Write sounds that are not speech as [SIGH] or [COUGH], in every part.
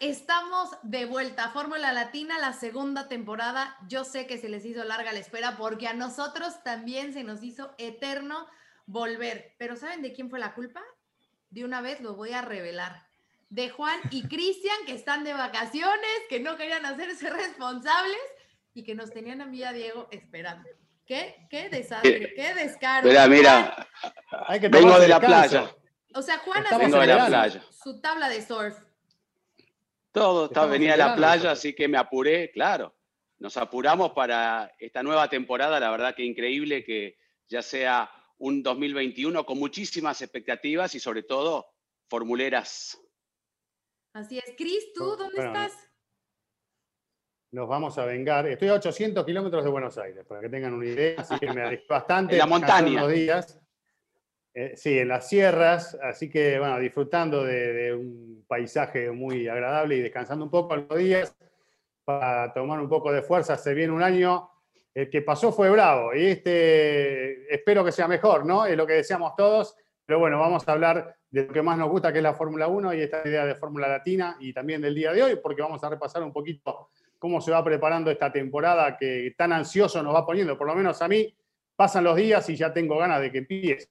Estamos de vuelta. Fórmula Latina, la segunda temporada. Yo sé que se les hizo larga la espera porque a nosotros también se nos hizo eterno volver. Pero ¿saben de quién fue la culpa? De una vez lo voy a revelar. De Juan y [LAUGHS] Cristian, que están de vacaciones, que no querían hacerse responsables y que nos tenían a mí y a Diego esperando. ¿Qué? ¿Qué desastre? ¿Qué descaro? Mira, mira. vengo de la playa. O sea, Juan la playa. su tabla de surf. Todo, estaba, venía a la playa, así que me apuré, claro. Nos apuramos para esta nueva temporada, la verdad que increíble que ya sea un 2021 con muchísimas expectativas y sobre todo formuleras. Así es. Cris, ¿tú dónde estás? Nos vamos a vengar. Estoy a 800 kilómetros de Buenos Aires, para que tengan una idea, así que me alejé [LAUGHS] bastante. en la montaña. días. Eh, sí, en las sierras, así que bueno, disfrutando de, un paisaje muy agradable y descansando un poco los días para tomar un poco de fuerza. Se viene un año el que pasó fue bravo y este espero que sea mejor, ¿no? Es lo que deseamos todos, pero bueno, vamos a hablar de lo que más nos gusta, que es la Fórmula 1 y esta idea de Fórmula Latina y también del día de hoy, porque vamos a repasar un poquito cómo se va preparando esta temporada que tan ansioso nos va poniendo, por lo menos a mí, pasan los días y ya tengo ganas de que empiece.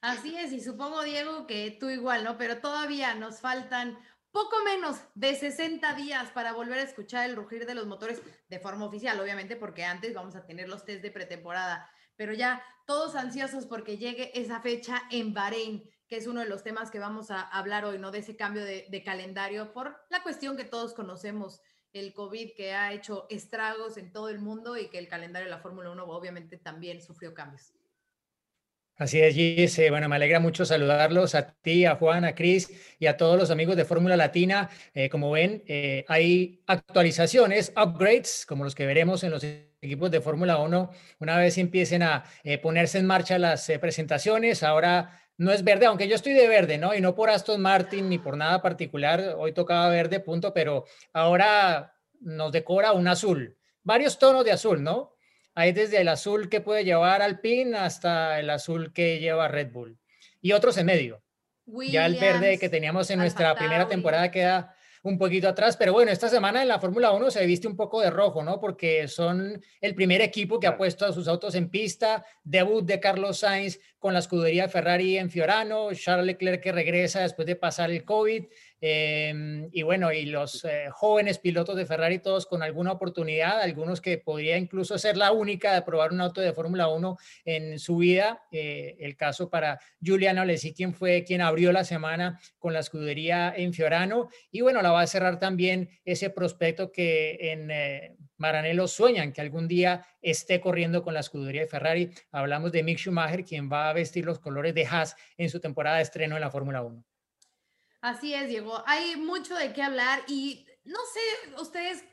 Así es, y supongo, Diego, que tú igual, ¿no? Pero todavía nos faltan poco menos de 60 días para volver a escuchar el rugir de los motores de forma oficial, obviamente, porque antes vamos a tener los test de pretemporada, pero ya todos ansiosos porque llegue esa fecha en Bahrein, que es uno de los temas que vamos a hablar hoy, ¿no? De ese cambio de, calendario por la cuestión que todos conocemos, el COVID que ha hecho estragos en todo el mundo y que el calendario de la Fórmula 1 obviamente también sufrió cambios. Así es, Gis. Bueno, me alegra mucho saludarlos a ti, a Juan, a Cris y a todos los amigos de Fórmula Latina. Eh, como ven, eh, hay actualizaciones, upgrades, como los que veremos en los equipos de Fórmula 1, una vez empiecen a eh, ponerse en marcha las presentaciones. Ahora no es verde, aunque yo estoy de verde, ¿no? Y no por Aston Martin ni por nada particular. Hoy tocaba verde, punto, pero ahora nos decora un azul. Varios tonos de azul, ¿no? Hay desde el azul que puede llevar Alpine hasta el azul que lleva Red Bull. Y otros en medio. ya el verde que teníamos en nuestra primera temporada queda un poquito atrás, pero bueno, esta semana en la Fórmula 1 se viste un poco de rojo, ¿no? Porque son el primer equipo que ha puesto a sus autos en pista, debut de Carlos Sainz con la escudería Ferrari en Fiorano, Charles Leclerc que regresa después de pasar el COVID, Em, y bueno, y los eh, jóvenes pilotos de Ferrari, todos con alguna oportunidad, algunos que podría incluso ser la única de probar un auto de Fórmula 1 en su vida. Eh, el caso para Giuliano Alesi, quien fue quien abrió la semana con la escudería en Fiorano. Y bueno, la va a cerrar también ese prospecto que en eh, Maranello sueñan que algún día esté corriendo con la escudería de Ferrari. Hablamos de Mick Schumacher, quien va a vestir los colores de Haas en su temporada de estreno en la Fórmula 1. Así es, Diego. Hay mucho de qué hablar y no sé ustedes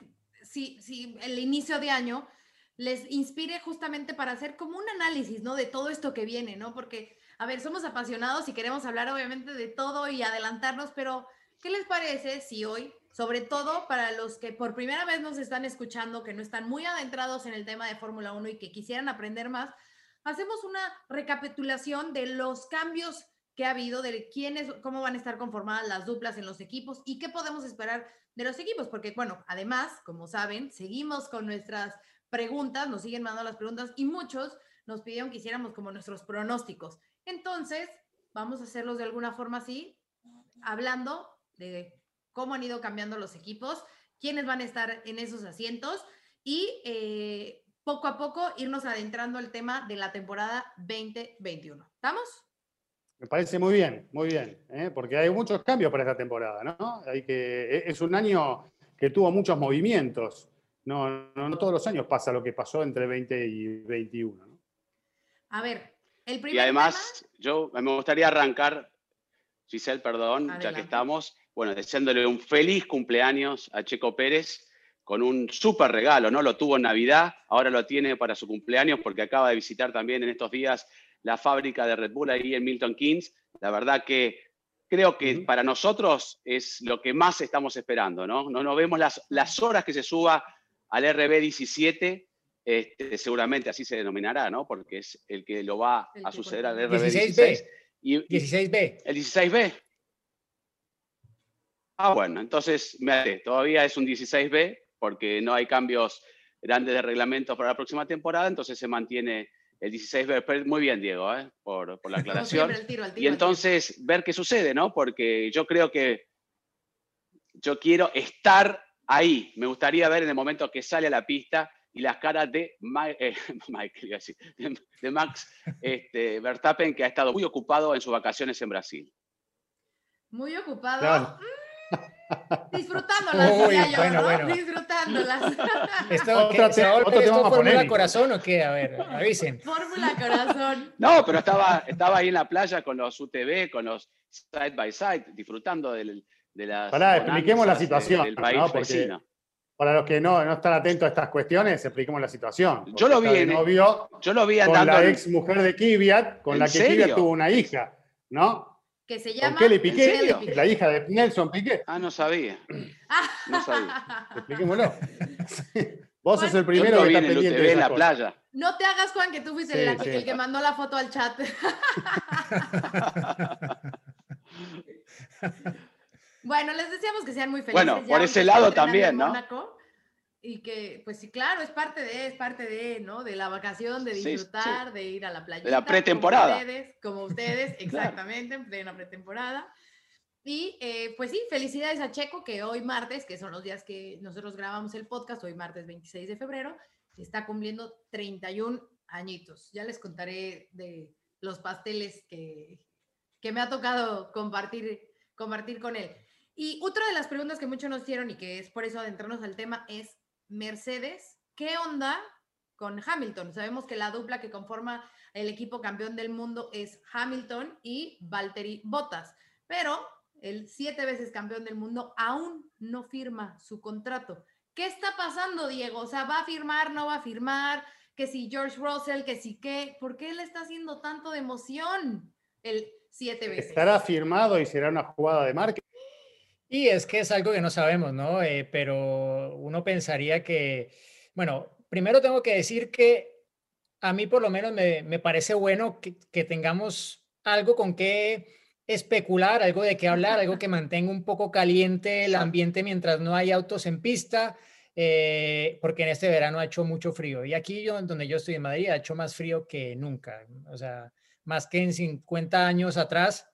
si, si el inicio de año les inspire justamente para hacer como un análisis, ¿no? De todo esto que viene, ¿no? Porque, a ver, somos apasionados y queremos hablar obviamente de todo y adelantarnos, pero ¿qué les parece si hoy, sobre todo para los que por primera vez nos están escuchando, que no están muy adentrados en el tema de Fórmula 1 y que quisieran aprender más, hacemos una recapitulación de los cambios qué ha habido, de quiénes, cómo van a estar conformadas las duplas en los equipos y qué podemos esperar de los equipos, porque bueno, además, como saben, seguimos con nuestras preguntas, nos siguen mandando las preguntas y muchos nos pidieron que hiciéramos como nuestros pronósticos. Entonces, vamos a hacerlos de alguna forma así, hablando de cómo han ido cambiando los equipos, quiénes van a estar en esos asientos y eh, poco a poco irnos adentrando al tema de la temporada 2021. ¿Estamos? Me parece muy bien, muy bien, ¿eh? porque hay muchos cambios para esta temporada, ¿no? Hay que, e, es un año que tuvo muchos movimientos. No, no, todos los años pasa lo que pasó entre 20 y 21. ¿no? A ver, el primer Y además, yo me gustaría arrancar, Giselle, perdón, ya que estamos, bueno, deseándole un feliz cumpleaños a Checo Pérez con un súper regalo, ¿no? Lo tuvo en Navidad, ahora lo tiene para su cumpleaños porque acaba de visitar también en estos días la fábrica de Red Bull ahí en Milton Keynes. La verdad que creo que para nosotros es lo que más estamos esperando, ¿no? No, no vemos las, las horas que se suba al RB17, este, seguramente así se denominará, ¿no? Porque es el que lo va a suceder al RB16. Y, 16B. El 16B. Ah, bueno, entonces me todavía es un 16B porque no hay cambios grandes de reglamentos para la próxima temporada, entonces se mantiene el 16B. Muy bien, Diego, ¿eh? por, por, la [LAUGHS] aclaración. y entonces ver qué sucede, ¿no? Porque yo creo que yo quiero estar ahí. Me gustaría ver en el momento que sale a la pista y las caras de, eh, [LAUGHS] de, Max este, Verstappen, que ha estado muy ocupado en sus vacaciones en Brasil. Muy ocupado. Disfrutándolas, Uy, yo, bueno, ¿no? bueno. Disfrutándolas. ¿Esto, ¿Otro, te, ¿Otro ¿esto Fórmula Corazón o qué? A ver, avisen. Fórmula Corazón. No, pero estaba, estaba ahí en la playa con los UTV, con los side by side, disfrutando del, de las. Pará, expliquemos la situación. Del, país ¿no? vecino. Para los que no, no están atentos a estas cuestiones, expliquemos la situación. Yo lo vi, en, novio yo lo vi con la ex mujer de Kiviat, con la que Kiviat tuvo una hija, ¿no? Que se llama Kelly Piquet, la hija de Nelson Piquet. Ah, no sabía. [LAUGHS] No sabía. Expliquémoslo. Vos sos el primero que está pendiente de en la playa. No te hagas, Juan, que tú fuiste el, el, que mandó la foto al chat. [LAUGHS] bueno, les decíamos que sean muy felices. Bueno, por ese lado también, ¿no? Y que, pues sí, claro, es parte de, es parte de, ¿no? De la vacación, de disfrutar, de ir a la playa. De la pretemporada. Como ustedes, como ustedes [LAUGHS] exactamente, de una pretemporada. Y eh, pues sí, felicidades a Checo, que hoy martes, que son los días que nosotros grabamos el podcast, hoy martes 26 de febrero, está cumpliendo 31 añitos. Ya les contaré de los pasteles que, que me ha tocado compartir, compartir con él. Y otra de las preguntas que muchos nos hicieron y que es por eso adentrarnos al tema es, Mercedes, ¿qué onda con Hamilton? Sabemos que la dupla que conforma el equipo campeón del mundo es Hamilton y Valtteri Bottas, pero el siete veces campeón del mundo aún no firma su contrato. ¿Qué está pasando, Diego? O sea, ¿va a firmar, no va a firmar? Que si George Russell, que si qué, ¿por qué le está haciendo tanto de emoción el siete veces? ¿Estará firmado y será una jugada de marketing? Y es que es algo que no sabemos, ¿no? Eh, pero uno pensaría que, bueno, primero tengo que decir que a mí por lo menos me, me parece bueno que, que, tengamos algo con qué especular, algo de qué hablar, algo [LAUGHS] que mantenga un poco caliente el ambiente mientras no hay autos en pista, eh, porque en este verano ha hecho mucho frío. Y aquí yo, donde yo estoy en Madrid, ha hecho más frío que nunca, o sea, más que en 50 años atrás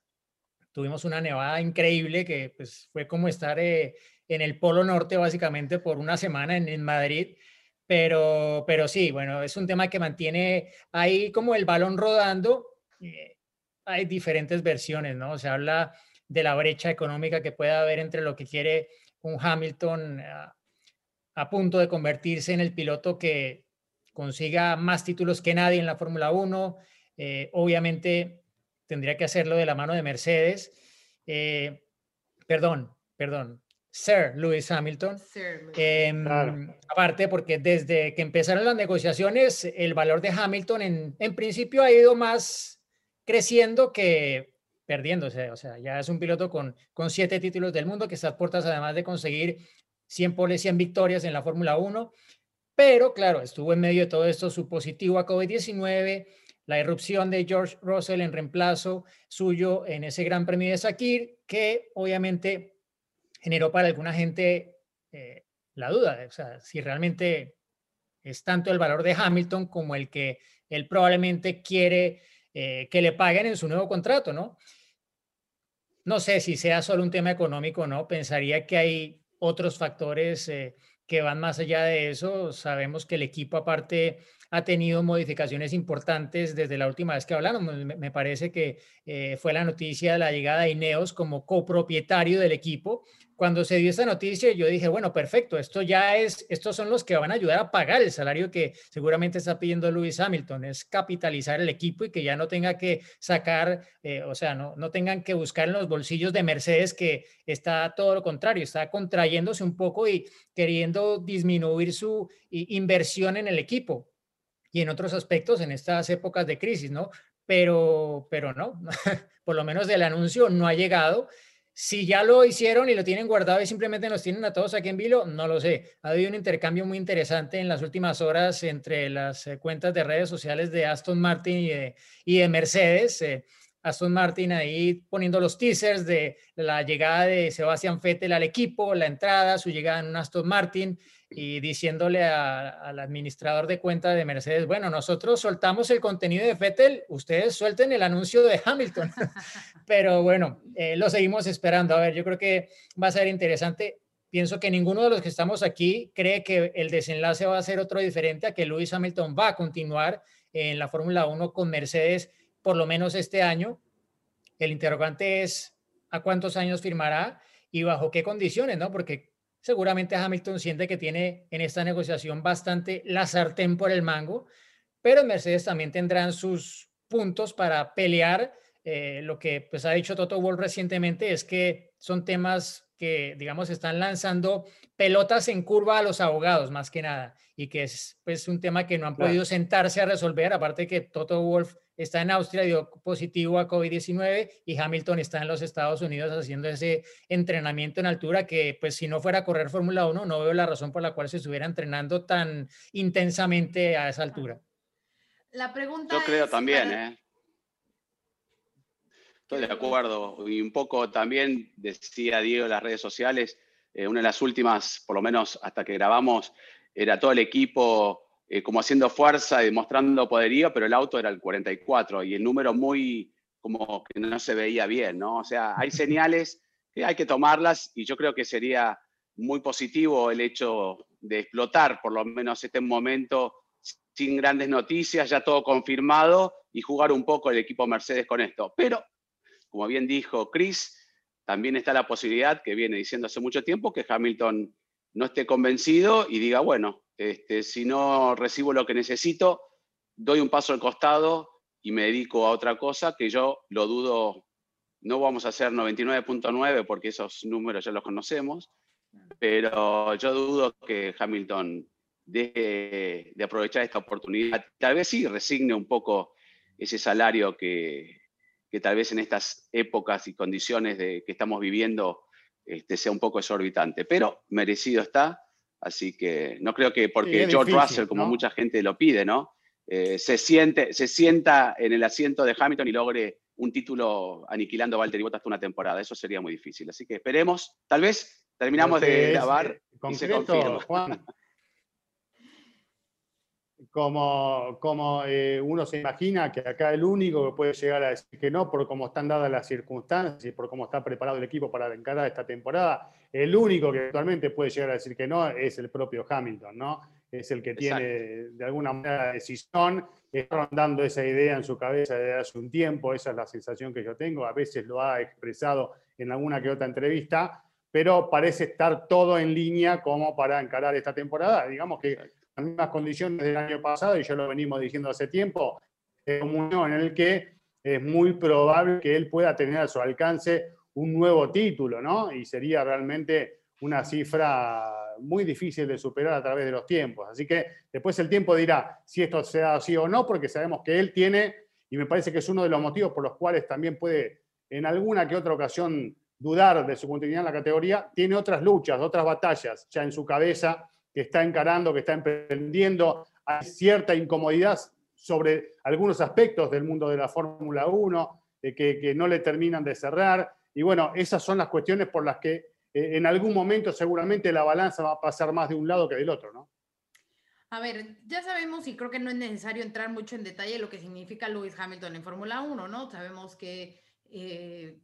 tuvimos una nevada increíble que pues, fue como estar eh, en el Polo Norte básicamente por una semana en, en, Madrid. Pero, pero sí, bueno, es un tema que mantiene ahí como el balón rodando. Eh, hay diferentes versiones, ¿no? Se habla de la brecha económica que puede haber entre lo que quiere un Hamilton a, a punto de convertirse en el piloto que consiga más títulos que nadie en la Fórmula 1. Eh, obviamente tendría que hacerlo de la mano de Mercedes. Eh, perdón, perdón, Sir Lewis Hamilton. Em, aparte, porque desde que empezaron las negociaciones, el valor de Hamilton en, en, principio ha ido más creciendo que perdiéndose. O sea, ya es un piloto con, con siete títulos del mundo que está a puertas además de conseguir 100 poles, 100 victorias en la Fórmula 1. Pero claro, estuvo en medio de todo esto su positivo a COVID-19 la irrupción de George Russell en reemplazo suyo en ese Gran Premio de Sakir, que obviamente generó para alguna gente eh, la duda o sea, si realmente es tanto el valor de Hamilton como el que él probablemente quiere eh, que le paguen en su nuevo contrato, ¿no? No sé si sea solo un tema económico o no, pensaría que hay otros factores eh, que van más allá de eso. Sabemos que el equipo aparte ha tenido modificaciones importantes desde la última vez que hablamos. Me, parece que eh, fue la noticia de la llegada de Ineos como copropietario del equipo, cuando se dio esta noticia, yo dije, bueno, perfecto, esto ya es, estos son los que van a ayudar a pagar el salario que seguramente está pidiendo Lewis Hamilton, es capitalizar el equipo y que ya no tenga que sacar, eh, o sea, no, no tengan que buscar en los bolsillos de Mercedes, que está todo lo contrario, está contrayéndose un poco y queriendo disminuir su inversión en el equipo y en otros aspectos en estas épocas de crisis, ¿no? Pero, pero no, [LAUGHS] por lo menos del anuncio no ha llegado si ya lo hicieron y lo tienen guardado y simplemente nos tienen a todos aquí en vilo, no lo sé. Ha habido un intercambio muy interesante en las últimas horas entre las eh, cuentas de redes sociales de Aston Martin y de, Mercedes. Eh, Aston Martin ahí poniendo los teasers de la llegada de Sebastián Vettel al equipo, la entrada, su llegada en un Aston Martin y diciéndole al administrador de cuenta de Mercedes, bueno, nosotros soltamos el contenido de Vettel, ustedes suelten el anuncio de Hamilton. [LAUGHS] [LAUGHS] Pero bueno, eh, lo seguimos esperando. A ver, yo creo que va a ser interesante. Pienso que ninguno de los que estamos aquí cree que el desenlace va a ser otro diferente a que Lewis Hamilton va a continuar en la Fórmula 1 con Mercedes por lo menos este año. El interrogante es a cuántos años firmará y bajo qué condiciones, ¿no? Porque seguramente Hamilton siente que tiene en esta negociación bastante la sartén por el mango, pero Mercedes también tendrán sus puntos para pelear. Eh, lo que pues ha dicho Toto Wolff recientemente es que son temas que, digamos, están lanzando pelotas en curva a los abogados, más que nada, y que es pues un tema que no han podido sentarse a resolver, aparte que Toto Wolff está en Austria, dio positivo a COVID-19 y Hamilton está en los Estados Unidos haciendo ese entrenamiento en altura que pues si no fuera a correr Fórmula 1 no veo la razón por la cual se estuviera entrenando tan intensamente a esa altura. La pregunta Yo creo también, ¿eh? Estoy de acuerdo. Y un poco también decía Diego en las redes sociales, eh, una de las últimas, por lo menos hasta que grabamos, era todo el equipo eh, como haciendo fuerza y demostrando poderío, pero el auto era el 44 y el número muy como que no se veía bien, ¿no? O sea, hay señales que hay que tomarlas y yo creo que sería muy positivo el hecho de explotar por lo menos este momento sin grandes noticias, ya todo confirmado y jugar un poco el equipo Mercedes con esto. Pero, como bien dijo Chris, también está la posibilidad que viene diciendo hace mucho tiempo que Hamilton no esté convencido y diga, bueno, este, si no recibo lo que necesito, doy un paso al costado y me dedico a otra cosa que yo lo dudo, no vamos a hacer 99.9 porque esos números ya los conocemos, pero yo dudo que Hamilton deje de aprovechar esta oportunidad. Tal vez sí resigne un poco ese salario que, que tal vez en estas épocas y condiciones de, que estamos viviendo este, sea un poco exorbitante, pero merecido está Así que no creo que porque George Russell, como mucha gente lo pide, ¿no? Eh, se, siente, se sienta en el asiento de Hamilton y logre un título aniquilando a Valtteri Bottas una temporada. Eso sería muy difícil. Así que esperemos. Tal vez terminamos de grabar y se confirma. Juan, [LAUGHS] como, como eh, uno se imagina que acá el único que puede llegar a decir que no, por cómo están dadas las circunstancias y por cómo está preparado el equipo para encarar esta temporada, el único que actualmente puede llegar a decir que no es el propio Hamilton, ¿no? Es el que tiene de alguna manera la decisión, está rondando esa idea en su cabeza desde hace un tiempo, esa es la sensación que yo tengo, a veces lo ha expresado en alguna que otra entrevista, pero parece estar todo en línea como para encarar esta temporada. Digamos que las mismas condiciones del año pasado, y ya lo venimos diciendo hace tiempo, en el que es muy probable que él pueda tener a su alcance un nuevo título, ¿no? Y sería realmente una cifra muy difícil de superar a través de los tiempos. Así que después el tiempo dirá si esto sea así o no, porque sabemos que él tiene, y me parece que es uno de los motivos por los cuales también puede en alguna que otra ocasión dudar de su continuidad en la categoría, tiene otras luchas, otras batallas ya en su cabeza que está encarando, que está emprendiendo. Hay cierta incomodidad sobre algunos aspectos del mundo de la Fórmula 1 que, que, no le terminan de cerrar. Y bueno, esas son las cuestiones por las que eh, en algún momento seguramente la balanza va a pasar más de un lado que del otro, ¿no? A ver, ya sabemos y creo que no es necesario entrar mucho en detalle lo que significa Lewis Hamilton en Fórmula 1, ¿no? Sabemos que eh,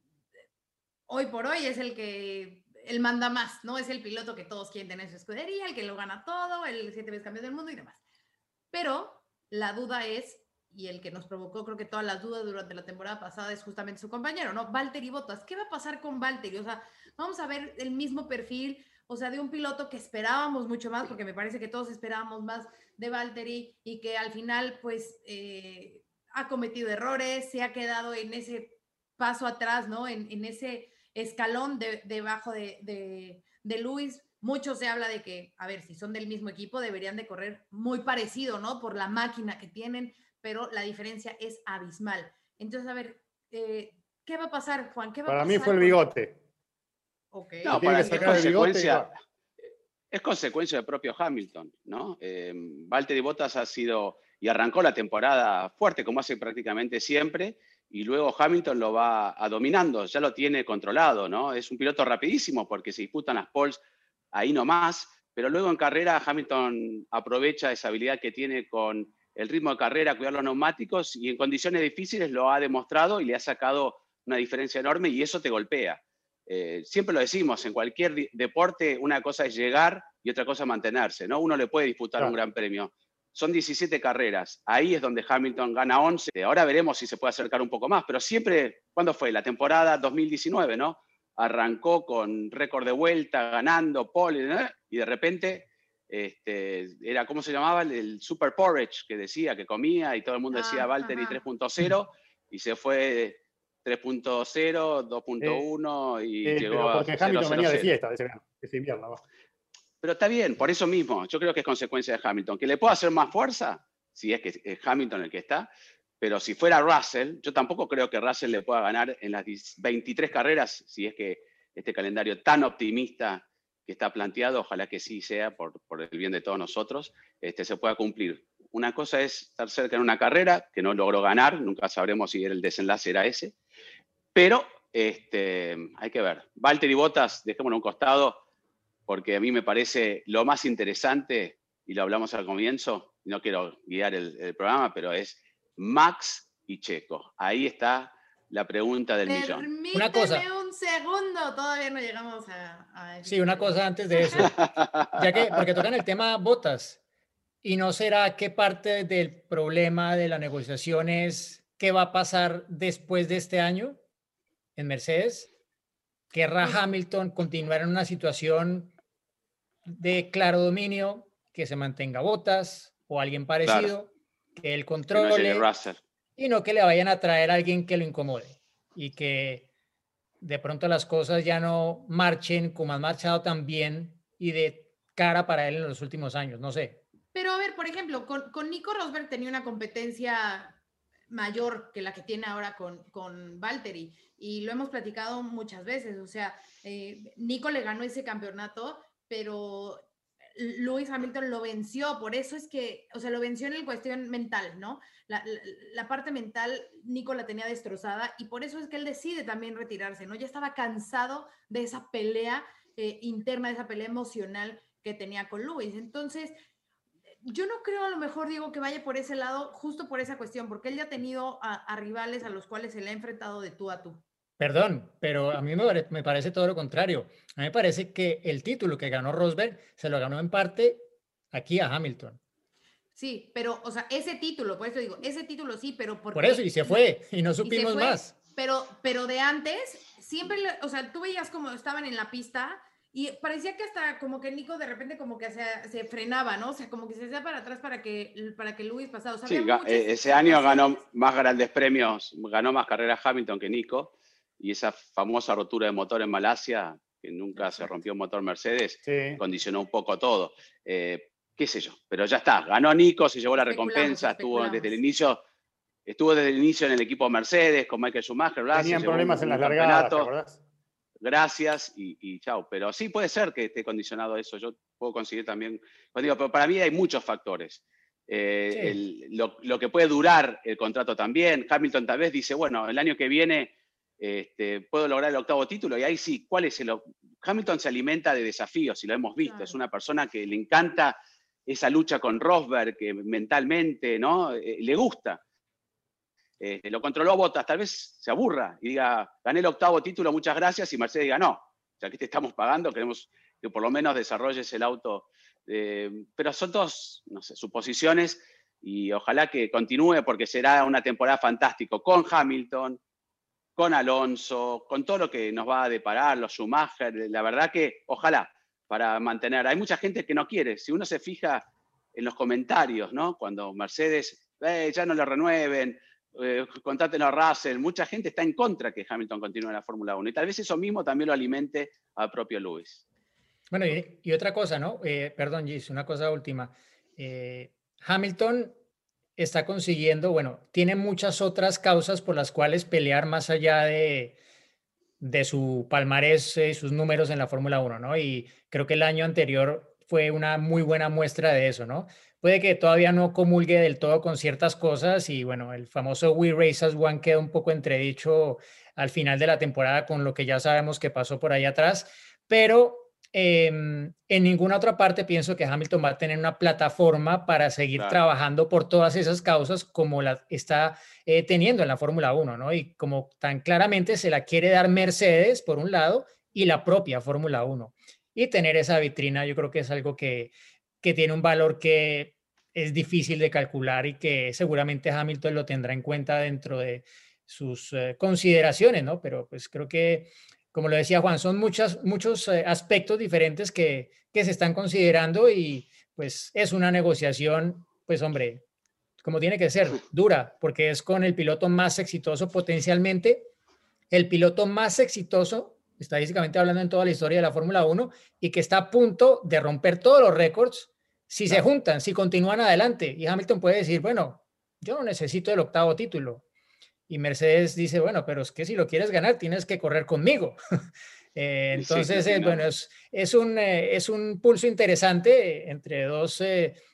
hoy por hoy es el que el manda más, ¿no? Es el piloto que todos quieren tener en su escudería, el que lo gana todo, el siete veces campeón del mundo y demás. Pero la duda es y el que nos provocó creo que todas las dudas durante la temporada pasada es justamente su compañero, ¿no? Valtteri Bottas. ¿Qué va a pasar con Valtteri? O sea, vamos a ver el mismo perfil, o sea, de un piloto que esperábamos mucho más, porque me parece que todos esperábamos más de Valtteri y que al final, pues, eh, ha cometido errores, se ha quedado en ese paso atrás, ¿no? En, en ese escalón debajo de, de, de Luis. Mucho se habla de que, a ver, si son del mismo equipo, deberían de correr muy parecido, ¿no? Por la máquina que tienen, pero la diferencia es abismal. Entonces, a ver, eh, ¿qué va a pasar, Juan? ¿Qué va para a mí fue el bigote. Okay. No, para es consecuencia, es consecuencia del propio Hamilton, ¿no? Eh, Valtteri Bottas ha sido y arrancó la temporada fuerte, como hace prácticamente siempre, y luego Hamilton lo va a dominando, ya lo tiene controlado, ¿no? Es un piloto rapidísimo porque se disputan las poles ahí nomás, pero luego en carrera Hamilton aprovecha esa habilidad que tiene con el ritmo de carrera, cuidar los neumáticos y en condiciones difíciles lo ha demostrado y le ha sacado una diferencia enorme y eso te golpea. Eh, siempre lo decimos, en cualquier deporte una cosa es llegar y otra cosa es mantenerse, ¿no? Uno le puede disputar un gran premio. Son 17 carreras, ahí es donde Hamilton gana 11, ahora veremos si se puede acercar un poco más, pero siempre, ¿cuándo fue? La temporada 2019, ¿no? Arrancó con récord de vuelta, ganando, pole, ¿eh? y de repente este, era, ¿cómo se llamaba? El super porridge que decía, que comía y todo el mundo decía ah, Valtteri 3.0 y se fue 3.0, 2.1 y llegó porque Hamilton venía de fiesta ese, ese invierno. Pero está bien, por eso mismo, yo creo que es consecuencia de Hamilton. ¿Que le pueda hacer más fuerza? Si es que es Hamilton el que está, pero si fuera Russell, yo tampoco creo que Russell le pueda ganar en las 23 carreras, si es que este calendario tan optimista que está planteado, ojalá que sí sea por, por el bien de todos nosotros, este, se pueda cumplir. Una cosa es estar cerca en una carrera, que no logró ganar, nunca sabremos si el desenlace era ese, pero este, hay que ver. Valtteri Bottas, dejémoslo a un costado, porque a mí me parece lo más interesante, y lo hablamos al comienzo, no quiero guiar el, programa, pero es Max y Checo. Ahí está la pregunta del millón. Una cosa segundo, todavía no llegamos a... sí, una cosa antes de eso. [LAUGHS] ya que, porque tocan el tema botas. ¿Y no será qué parte del problema de la negociación es qué va a pasar después de este año en Mercedes? ¿Querrá pues Hamilton continuar en una situación de claro dominio, que se mantenga botas o alguien parecido, que él controle y no que le vayan a traer a alguien que lo incomode y que de pronto las cosas ya no marchen como han marchado tan bien y de cara para él en los últimos años, no sé. Pero a ver, por ejemplo, con, Nico Rosberg tenía una competencia mayor que la que tiene ahora con, con Valtteri y lo hemos platicado muchas veces, o sea, eh, Nico le ganó ese campeonato, pero Lewis Hamilton lo venció, por eso es que, o sea, lo venció en el cuestión mental, ¿no? La, parte mental, Nico la tenía destrozada y por eso es que él decide también retirarse, ¿no? Ya estaba cansado de esa pelea eh, interna, de esa pelea emocional que tenía con Lewis. Entonces, yo no creo a lo mejor, digo, que vaya por ese lado, justo por esa cuestión, porque él ya ha tenido a rivales a los cuales se le ha enfrentado de tú a tú. Perdón, pero a mí me, parece todo lo contrario. A mí me parece que el título que ganó Rosberg se lo ganó en parte aquí a Hamilton. Sí, pero, o sea, ese título, por eso digo, ese título sí, pero Por eso, y se fue, y no supimos más. Pero, pero de antes, siempre, o sea, tú veías como estaban en la pista y parecía que hasta como que Nico de repente como que se, se frenaba, ¿no? O sea, como que se hacía para atrás para que, para que Luis pasara. sí, e, ese año ganó más grandes premios, ganó más carreras Hamilton que Nico y esa famosa rotura de motor en Malasia, que nunca se rompió un motor Mercedes, condicionó un poco todo. Eh, qué sé yo, pero ya está, ganó Nico, se llevó la recompensa, estuvo desde el inicio, estuvo desde el inicio en el equipo Mercedes con Michael Schumacher, Tenían problemas en las largadas, Gracias y, y chao. Pero sí puede ser que esté condicionado eso. Yo puedo conseguir también. Pues digo, pero para mí hay muchos factores. Eh, lo, lo, que puede durar el contrato también. Hamilton tal vez dice, bueno, el año que viene este, puedo lograr el octavo título y ahí sí, ¿cuál es el... Hamilton se alimenta de desafíos y lo hemos visto, es una persona que le encanta esa lucha con Rosberg, que mentalmente ¿no? Eh, le gusta. Este, lo controló Bottas, tal vez se aburra y diga, gané el octavo título, muchas gracias, y Mercedes diga, no, ya que te estamos pagando, queremos que por lo menos desarrolles el auto. Eh, pero son dos, no sé, suposiciones y ojalá que continúe porque será una temporada fantástica con Hamilton, con Alonso, con todo lo que nos va a deparar, los Schumacher, la verdad que ojalá para mantener. Hay mucha gente que no quiere, si uno se fija en los comentarios, ¿no? Cuando Mercedes, ya no lo renueven, eh, a Russell, mucha gente está en contra que Hamilton continúe en la Fórmula 1 y tal vez eso mismo también lo alimente al propio Lewis. Bueno, y, otra cosa, ¿no? Eh, perdón, Gis, una cosa última. Eh, Hamilton está consiguiendo, bueno, tiene muchas otras causas por las cuales pelear más allá de, de su palmarés y sus números en la Fórmula 1, ¿no? Y creo que el año anterior fue una muy buena muestra de eso, ¿no? Puede que todavía no comulgue del todo con ciertas cosas y bueno, el famoso We Race as One queda un poco entredicho al final de la temporada con lo que ya sabemos que pasó por ahí atrás, pero Em, en ninguna otra parte pienso que Hamilton va a tener una plataforma para seguir trabajando por todas esas causas como la está eh, teniendo en la Fórmula 1, ¿no? Y como tan claramente se la quiere dar Mercedes, por un lado, y la propia Fórmula 1. Y tener esa vitrina, yo creo que es algo que, que tiene un valor que es difícil de calcular y que seguramente Hamilton lo tendrá en cuenta dentro de sus eh, consideraciones, ¿no? Pero pues creo que como lo decía Juan, son muchas, muchos eh, aspectos diferentes que, que se están considerando y pues es una negociación, pues hombre, como tiene que ser, dura, porque es con el piloto más exitoso potencialmente, el piloto más exitoso, estadísticamente hablando en toda la historia de la Fórmula 1, y que está a punto de romper todos los récords si se juntan, si continúan adelante. Y Hamilton puede decir, bueno, yo no necesito el octavo título, y Mercedes dice, bueno, pero es que si lo quieres ganar, tienes que correr conmigo. [LAUGHS] Eh, entonces, eh, bueno, es, es, un, eh, es un pulso interesante entre dos